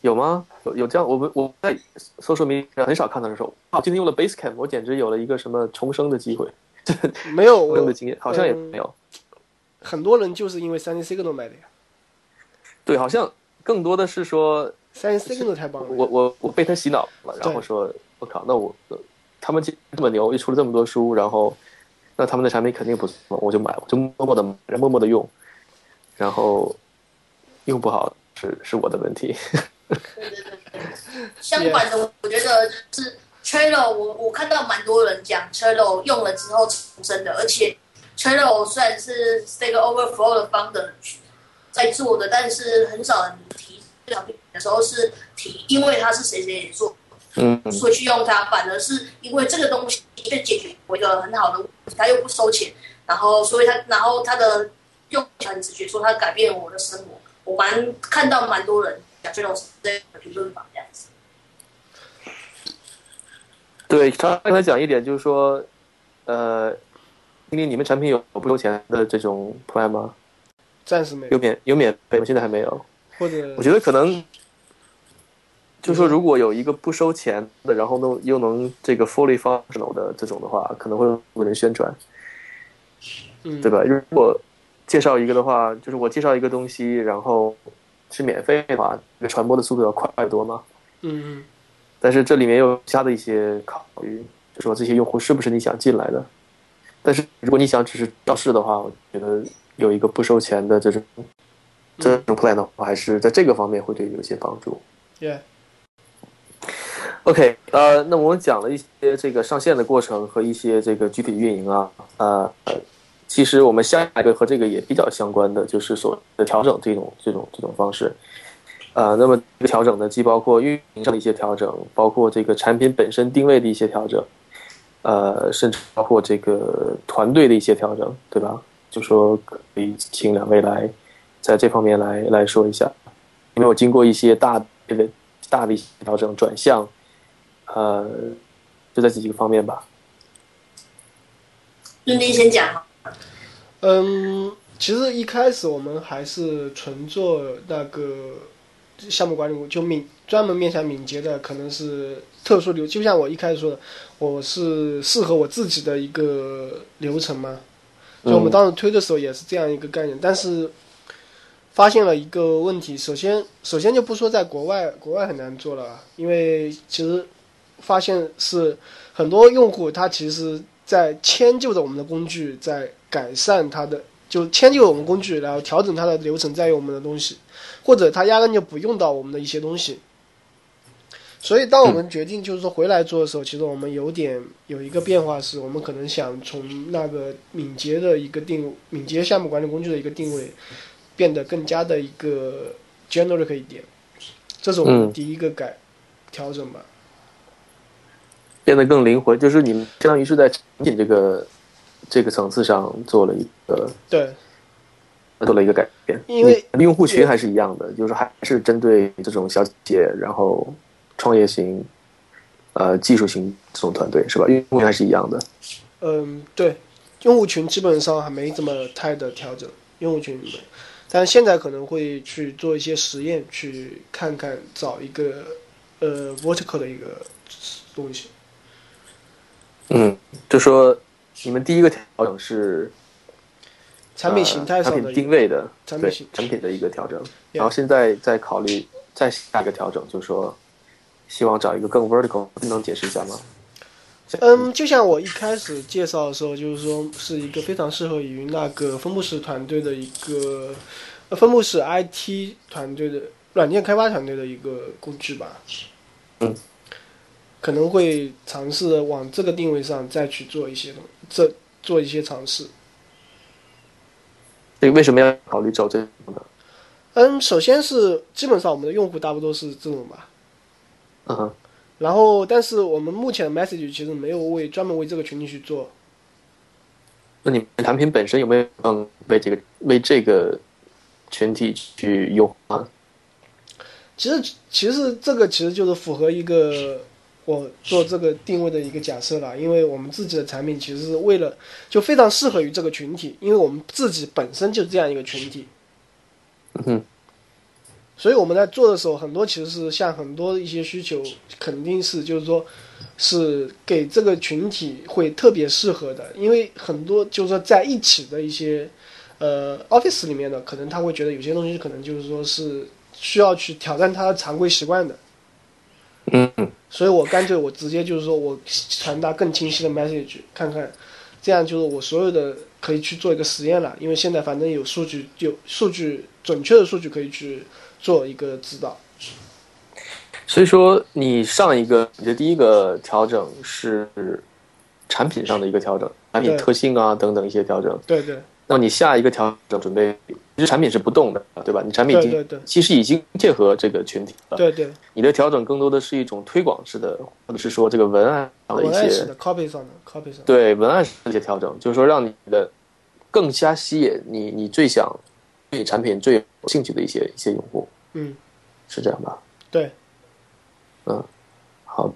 有吗？有有这样，我们我在 social media 上很少看到人说哇今天用了 Basecamp，我简直有了一个什么重生的机会，没有我重生的经验，好像也嗯没有。很多人就是因为三 C Signal 买的呀，对，好像更多的是说三 C Signal 太棒了。我我我被他洗脑了，然后说，我靠，那我他们这么牛，又出了这么多书，然后那他们的产品肯定不错，我就买，我就默默的买，默默的用，然后用不好是是我的问题。对对对对。相反的，我觉得就是 Trello，我我看到蛮多人讲 Trello 用了之后重生的，而且 Trello 虽然是 Stack Overflow 的 founder 在做的，但是很少人提这产品的时候是提，因为他是谁谁谁做，嗯，所以去用它，反而是因为这个东西却解决我一个很好的问题，它又不收钱，然后所以它然后它的用很直觉，说它改变我的生活，我蛮看到蛮多人讲这种这个评论法这样子。对，他刚才讲一点就是说，呃，你们产品有不收钱的这种 plan 吗？暂时没有有，免有免费吗？现在还没有。或者我觉得可能，就是说，如果有一个不收钱的，然后能又能这个 fully functional 的这种的话，可能会有人宣传，嗯对吧？如果介绍一个的话，就是我介绍一个东西，然后是免费的话，这个传播的速度要快得多嘛。嗯嗯但是这里面有其他的一些考虑，就说这些用户是不是你想进来的？但是如果你想只是造势的话，我觉得有一个不收钱的这种这种 plan 的话，还是在这个方面会对你有些帮助。，Yeah，OK，呃，那我们讲了一些这个上线的过程和一些这个具体运营啊，呃，呃其实我们下一个和这个也比较相关的，就是所谓的调整这种这种这种方式。呃，那么这个调整呢，既包括运营上的一些调整，包括这个产品本身定位的一些调整，呃，甚至包括这个团队的一些调整，对吧？就说可以请两位来在这方面来来说一下，因为我经过一些大的大的调整转向，呃，就在这几个方面吧。润斌先讲，嗯，其实一开始我们还是纯做那个项目管理，就敏专门面向敏捷的，可能是特殊流，就像我一开始说的，我是适合我自己的一个流程嘛。所以我们当时推的时候也是这样一个概念，但是发现了一个问题。首先，首先就不说在国外，国外很难做了啊，因为其实发现是很多用户他其实在迁就着我们的工具，在改善他的，就迁就我们工具，然后调整它的流程，再用我们的东西，或者他压根就不用到我们的一些东西。所以，当我们决定就是说回来做的时候，其实我们有点有一个变化，是我们可能想从那个敏捷的一个定敏捷项目管理工具的一个定位，变得更加的一个 generic 一点，这是我们嗯第一个改、调整吧。变得更灵活，就是你们相当于是在产品这个这个层次上做了一个对，做了一个改变，因为用户群还是一样的，就是还是针对这种小企业，然后创业型、呃技术型这种团队是吧？用户还是一样的。嗯，对，用户群基本上还没怎么太的调整，用户群里面，但现在可能会去做一些实验，去看看找一个呃 vertical 的一个东西。嗯，就说你们第一个调整是产品形态呃产品上的定位的对产品产品的一个调整，然后现在在考虑再下一个调整，就是说希望找一个更 vertical，你能解释一下吗？嗯，就像我一开始介绍的时候，就是说是一个非常适合于那个分布式团队的一个呃分布式 IT 团队的软件开发团队的一个工具吧。嗯，可能会尝试往这个定位上再去做一些东，这做一些尝试。这个为什么要考虑走这种呢？嗯，首先是基本上我们的用户大部分都是这种吧，嗯哼，然后但是我们目前的 message 其实没有为专门为这个群体去做，那你们产品本身有没有嗯为这个为这个群体去优化？其实其实这个其实就是符合一个我做这个定位的一个假设了，因为我们自己的产品其实是为了就非常适合于这个群体，因为我们自己本身就是这样一个群体。嗯哼，所以我们在做的时候，很多其实是像很多一些需求，肯定是就是说，是给这个群体会特别适合的，因为很多就是说在一起的一些呃 Office 里面的，可能他会觉得有些东西可能就是说是需要去挑战他的常规习惯的，嗯。所以我干脆我直接就是说我传达更清晰的 message，看看，这样就是我所有的可以去做一个实验了，因为现在反正有数据，有数据准确的数据可以去做一个指导。所以说，你上一个你的第一个调整是产品上的一个调整，产品特性啊等等一些调整。对对那么你下一个调整准备，其实产品是不动的，对吧？你产品已经其实已经切合这个群体了。对对，你的调整更多的是一种推广式的，或者是说这个文案上的一些文案式的 copy 上的 copy 上的，对文案上的一些调整，就是说让你的更加吸引你你最想对产品最有兴趣的一些一些用户，嗯，是这样吧？对，嗯好，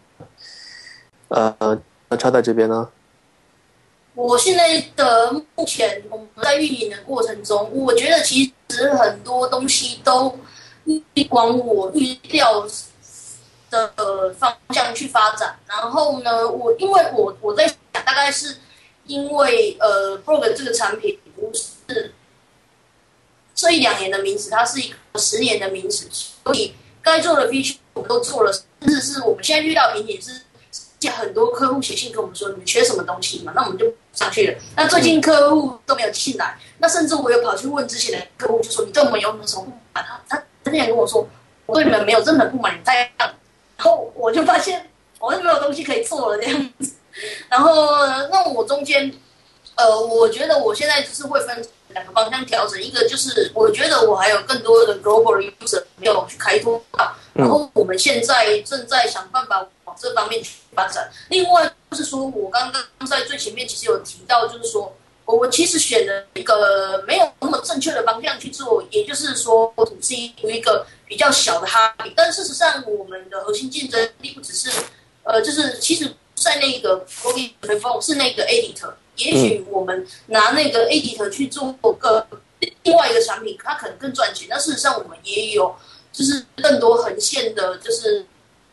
呃，那插在这边呢？我现在的目前我们在运营的过程中，我觉得其实很多东西都往我预料的方向去发展。然后呢，我因为我我在想，大概是因为呃 b r o g 这个产品不是这一两年的名词，它是一个十年的名词，所以该做的 feature 我们都做了，甚至是我们现在遇到瓶颈是。见很多客户写信跟我们说，你们缺什么东西嘛？那我们就上去了。那最近客户都没有进来，那甚至我有跑去问之前的客户，就说你对我们有什么不满？他他之前跟我说，我对你们没有任何不满，你们太样。然后我就发现我是没有东西可以做了这样子。然后那我中间，呃，我觉得我现在就是会分两个方向调整，一个就是我觉得我还有更多的 global user 没有去开拓到，然后我们现在正在想办法往这方面去发展。另外就是说，我刚刚在最前面其实有提到，就是说我其实选了一个没有那么正确的方向去做，也就是说，土 C 有一个比较小的哈比，但事实上我们的核心竞争力不只是呃，就是其实在那个 c o d i Phone 是那个 Editor，也许我们拿那个 Editor 去做个另外一个产品，它可能更赚钱。但事实上我们也有就是更多横线的，就是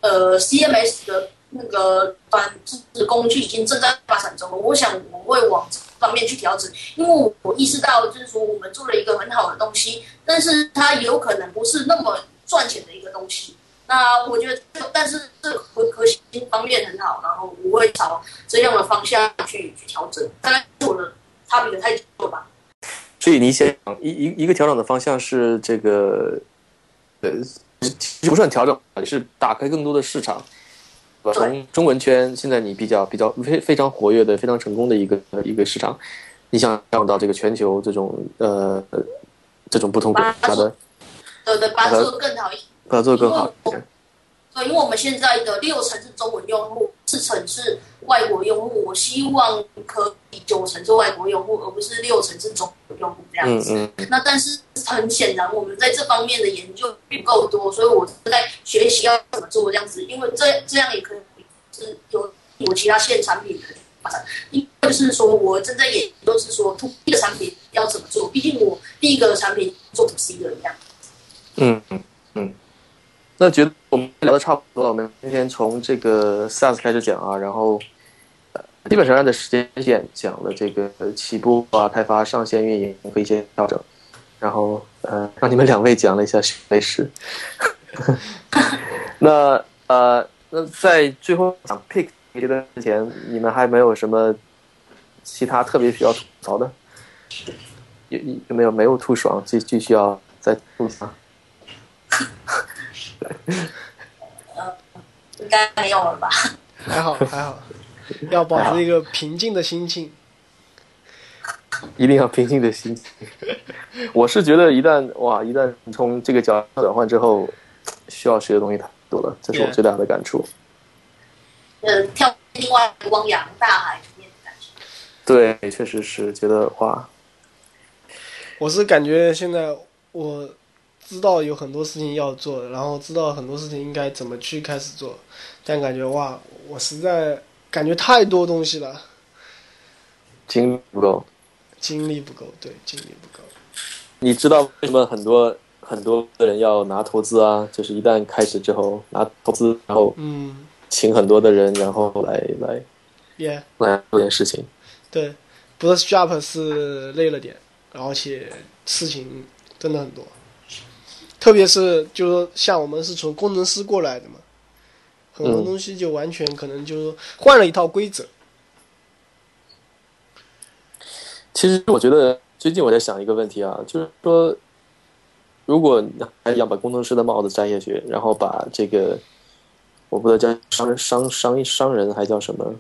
呃 CMS 的那个短就是工具已经正在发展中。我想我会往这方面去调整，因为我意识到就是说我们做了一个很好的东西，但是它有可能不是那么赚钱的一个东西。那我觉得，但是这核核心方面很好，然后我会朝这样的方向去去调整。大概是我的差别太多吧。所以你想一一一个调整的方向是这个，呃，其实不算调整，也是打开更多的市场，从中文圈现在你比较比较非非常活跃的、非常成功的一个一个市场，你想调到这个全球这种呃这种不同国家的，对对，把它做得更好一点。把它做更好。对，因为我们现在的六成是中文用户，四成是外国用户。我希望可以九成是外国用户，而不是六成是中文用户这样子。嗯嗯那但是很显然，我们在这方面的研究不够多，所以我在学习要怎么做这样子，因为这这样也可以是有有其他线产品的发展。因为就是说我正在研究是说 to B 的产品要怎么做，毕竟我第一个产品做 to C 的一样。嗯嗯嗯。那觉得我们聊的差不多了，我们今天从这个 SaaS 开始讲啊，然后呃基本上按照时间线讲了这个起步啊、开发、上线、运营和一些调整，然后呃让你们两位讲了一下学历史。那呃那在最后讲 pick 阶段之前，你们还没有什么其他特别需要吐槽的？有有没有没有吐爽？继继续要再吐槽？应该没有了吧？还好还好，要保持一个平静的心情。一定要平静的心情。我是觉得一旦哇，一旦从这个角转换之后，需要学的东西太多了，这是我最大的感触。呃，跳另外汪洋大海里面的感觉。对，确实是觉得哇，我是感觉现在我知道有很多事情要做，然后知道很多事情应该怎么去开始做，但感觉哇，我实在感觉太多东西了，精力不够。精力不够，对，精力不够。你知道为什么很多很多的人要拿投资啊？就是一旦开始之后拿投资，然后嗯请很多的人，然后来来，Yeah，来做点事情。对，不是 Strap 是累了点，而且事情真的很多，特别是就是说像我们是从工程师过来的嘛，很多嗯东西就完全可能就是说换了一套规则。其实我觉得最近我在想一个问题啊，就是说，如果还要把工程师的帽子摘下去，然后把这个，我不知道叫商人商商商人还叫什么，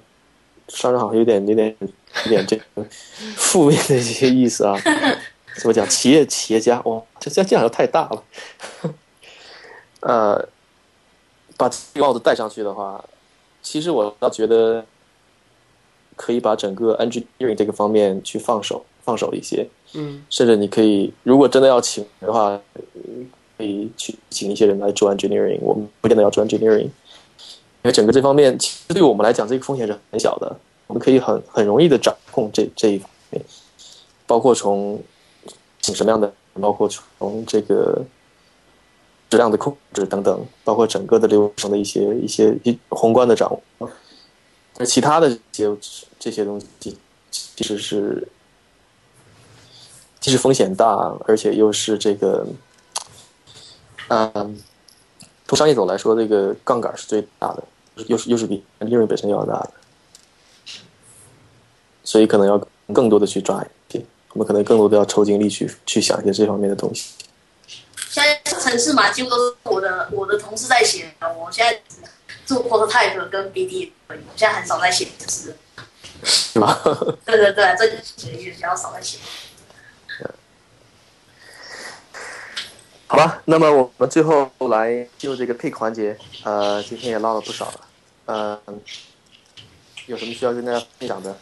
商人好像有点有点有点这个负面的一些意思啊。怎么讲？企业企业家，哇，这这这样就太大了。呃，把这帽子戴上去的话，其实我倒觉得可以把整个 engineering 这个方面去放手放手一些，嗯甚至你可以，如果真的要请的话，呃可以去请一些人来做 engineering。我们不见得要做 engineering，因为整个这方面其实对我们来讲，这个风险是很小的，我们可以很很容易的掌控这这一方面，包括从请什么样的，包括从这个质量的控制等等，包括整个的流程的一些一些一宏观的掌握。而其他的这些这些东西，其实是既是风险大，而且又是这个，嗯，从商业走来说，这个杠杆是最大的，又是又是比利润本身要大的，所以可能要更多的去抓，我们可能更多的要抽精力去去想一些这方面的东西。现在城市码几乎都是我的我的同事在写，我现在做 prototype 跟 BD，我现在很少在写程式。是 吧？对对对，这几个月比较少在写。好吧，那么我们最后来进入这个 pick 环节。呃，今天也唠了不少了，呃，有什么需要跟大家分享的？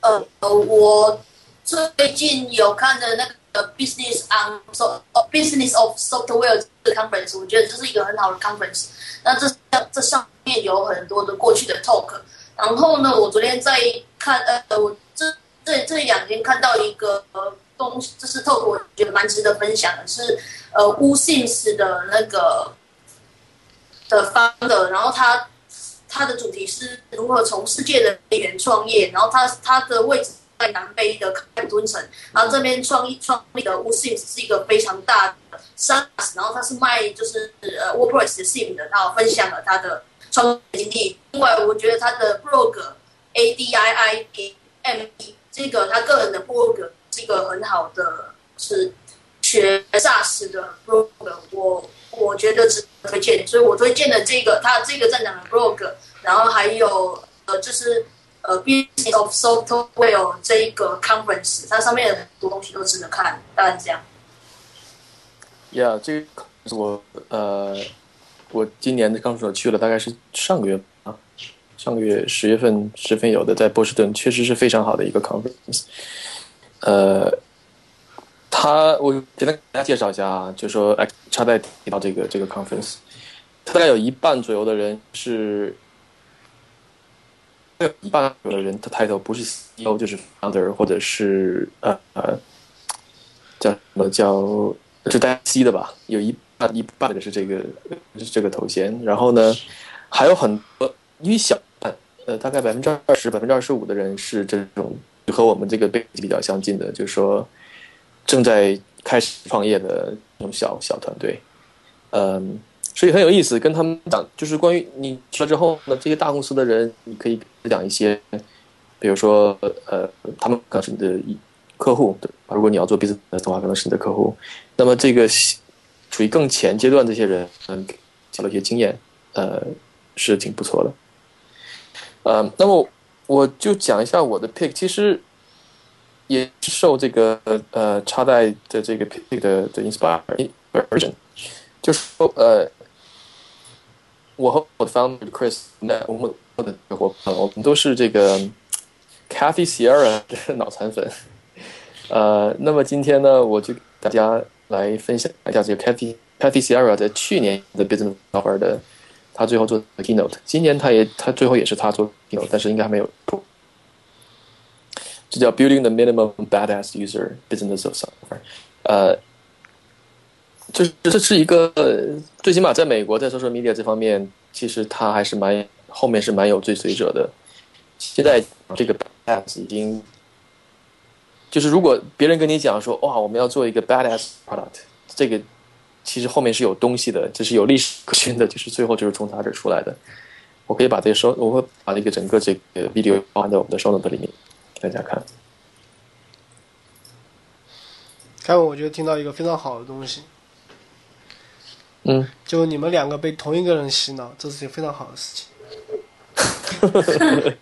呃，我最近有看的那个 Business on So、Business of Software 这个 conference，我觉得这是一个很好的 conference。那这这上面有很多的过去的 talk。然后呢，我昨天在看，呃，我这这这两天看到一个呃东西，这是 talk，我觉得蛮值得分享的，是呃 Wu s i n s 的那个的 founder，然后他他的主题是如何从世界的边缘创业，然后他他的位置在南非的坎敦城，然后这边创立创立的 Wu Sims 是一个非常大的 SaaS，然后他是卖就是呃 WordPress 的 Sim 的，然后分享了他的创业经历。另外，我觉得他的 blog A D I I M E 这个他个人的 blog 是一个很好的是学 SaaS 的 blog，我我觉得值得推荐，所以我推荐的这个他这个站长的 blog，然后还有呃就是呃 b u s i n e s of Software 这一个 conference，它上面有很多东西都值得看，大概这样。Yeah，这个我呃，我今年的刚说去了，大概是上个月啊，上个月十月份十份有的，在波士顿确实是非常好的一个 conference。呃，他我简单给大家介绍一下啊，就说哎，插在提到这个这个 conference，大概有一半左右的人是，一半的人他抬头不是 CEO 就是 founder 或者是呃呃叫什么叫就带 C 的吧，有一半一半的是这个是这个头衔，然后呢还有很多一小呃大概百分之二十百分之二十五的人是这种和我们这个背景比较相近的，就是说正在开始创业的那种小小团队，嗯，所以很有意思。跟他们讲，就是关于你去了之后呢，这些大公司的人，你可以讲一些，比如说呃，他们可能是你的客户，对？如果你要做 business 的话，可能是你的客户。那么这个处于更前阶段这些人，嗯，交了一些经验，呃，是挺不错的。呃，那么我就讲一下我的 pick，其实也受这个呃插带的这个 pick 的的 inspiration，就是说呃，我和我的 founder Chris，那我们我的伙伴，我们都是这个 Kathy Sierra 的脑残粉。呃，那么今天呢，我就大家来分享一下这个 Kathy Kathy Sierra 在去年的 Business Hour 的，他最后做的 Keynote。今年他也他最后也是他做 Keynote，但是应该还没有。这叫 Building the Minimum Badass User Business of Software。呃，就是这是一个最起码在美国在 social media 这方面，其实它还是蛮后面是蛮有追随者的。现在这个 badass 已经，就是如果别人跟你讲说哇，我们要做一个 badass product，这个其实后面是有东西的，这是有历史可循的，就是最后就是从他这出来的。我可以把这个收，我会把那个整个这个 video 放在我们的 show note 里面大家看。看，我觉得听到一个非常好的东西，嗯，就你们两个被同一个人洗脑，这是件非常好的事情。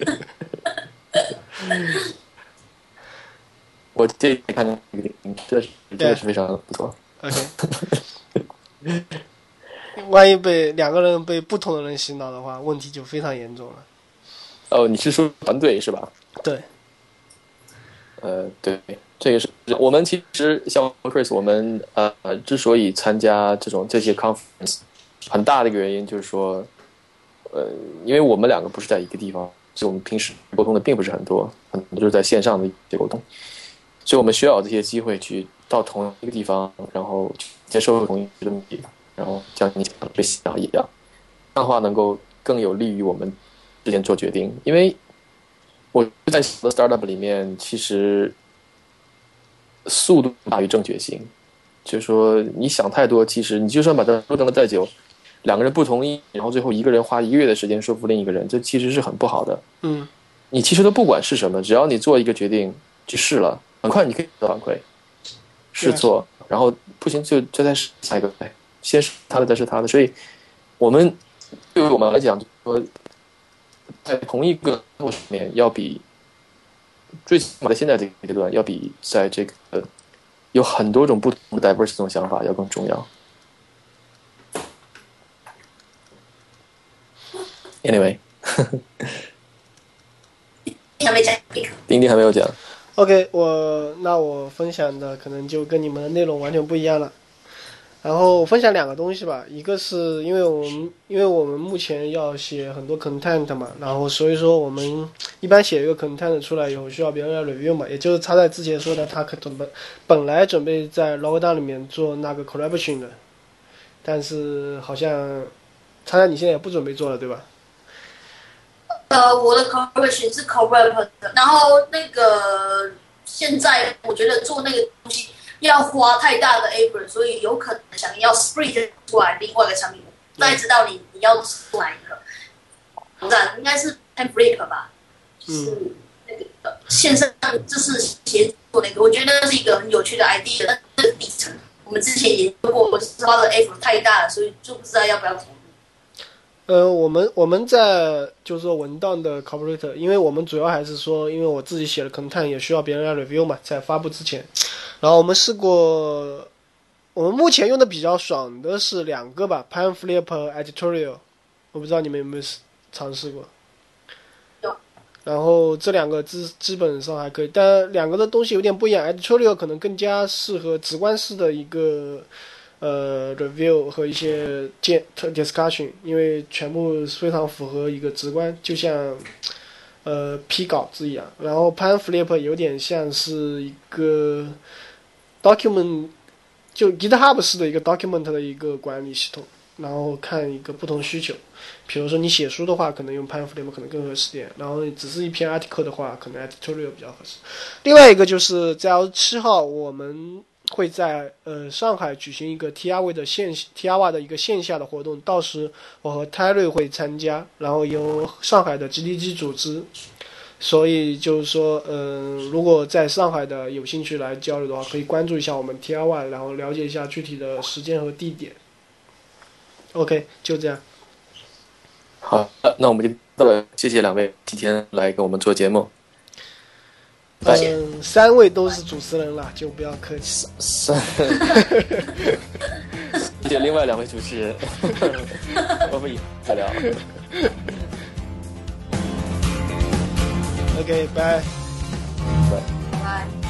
我这看到这个点，这是这个是非常不错。OK，万一被两个人被不同的人洗脑的话，问题就非常严重了。哦，你是说团队是吧？对，呃，对，这也是我们其实像 Chris，我们呃之所以参加这种这些 conference，很大的一个原因就是说，呃，因为我们两个不是在一个地方，所以我们平时沟通的并不是很多，很多就是在线上的一些沟通，所以我们需要这些机会去到同一个地方，然后接受同一个东西，然后像你讲的被洗脑一样，这样的话能够更有利于我们之间做决定，因为我在小的 startup 里面，其实速度大于正确性。就是说，你想太多，其实你就算把它折腾的再久，两个人不同意，然后最后一个人花一个月的时间说服另一个人，这其实是很不好的。嗯，你其实都不管是什么，只要你做一个决定去试了，很快你可以得到反馈，试错，然后不行就就再试下一个，哎，先是他的，再是他的。所以，我们对于我们来讲，就是说在同一个路上面，要比最起码在现在这个阶段，要比在这个有很多种不同的 diverse 这种想法要更重要。Anyway，还没讲一个，丁丁还没有讲。OK，我那我分享的可能就跟你们的内容完全不一样了。然后分享两个东西吧，一个是因为我们因为我们目前要写很多 content 嘛，然后所以说我们一般写一个 content 出来以后需要别人来 review 嘛，也就是他在之前说的，他可准备本来准备在 Logodown 里面做那个 collaboration 的，但是好像他在你现在也不准备做了，对吧？呃，我的 corporation 是 corporate 的，然后那个现在我觉得做那个东西要花太大的 effort，所以有可能想要 split 出来另外一个产品，再知道你你要出哪一个网站，应该是 Template 吧，是那个呃线上就是协作那个，我觉得是一个很有趣的 idea，但是底层我们之前研究过，是花的 effort 太大了，所以就不知道要不要投入。呃，我们我们在就是说文档的 corporate，因为我们主要还是说，因为我自己写了 content 也需要别人来 review 嘛，在发布之前，然后我们试过，我们目前用的比较爽的是两个吧，Pamphlet Editorial，我不知道你们有没有尝试过。有。然后这两个基基本上还可以，但两个的东西有点不一样，Editorial 可能更加适合直观式的一个。呃，review 和一些建 discussion，因为全部非常符合一个直观，就像呃批稿子一样。然后 Panflip 有点像是一个 document，就 GitHub 式的一个 document 的一个管理系统，然后看一个不同需求。比如说你写书的话，可能用 Pamphlet 可能更合适点；然后只是一篇 article 的话，可能 editorial 比较合适。另外一个就是在七号我们。会在呃上海举行一个 TRV 的线 TRV 的一个线下的活动，到时我和泰瑞会参加，然后由上海的 GDG 组织，所以就是说，嗯、呃，如果在上海的有兴趣来交流的话，可以关注一下我们 TRY，然后了解一下具体的时间和地点。OK，就这样。好，那我们就到了，谢谢两位今天来跟我们做节目。嗯，三位都是主持人了，就不要客气。三，谢谢另外两位主持人，我们以后再聊。Okay, bye. Bye. Bye.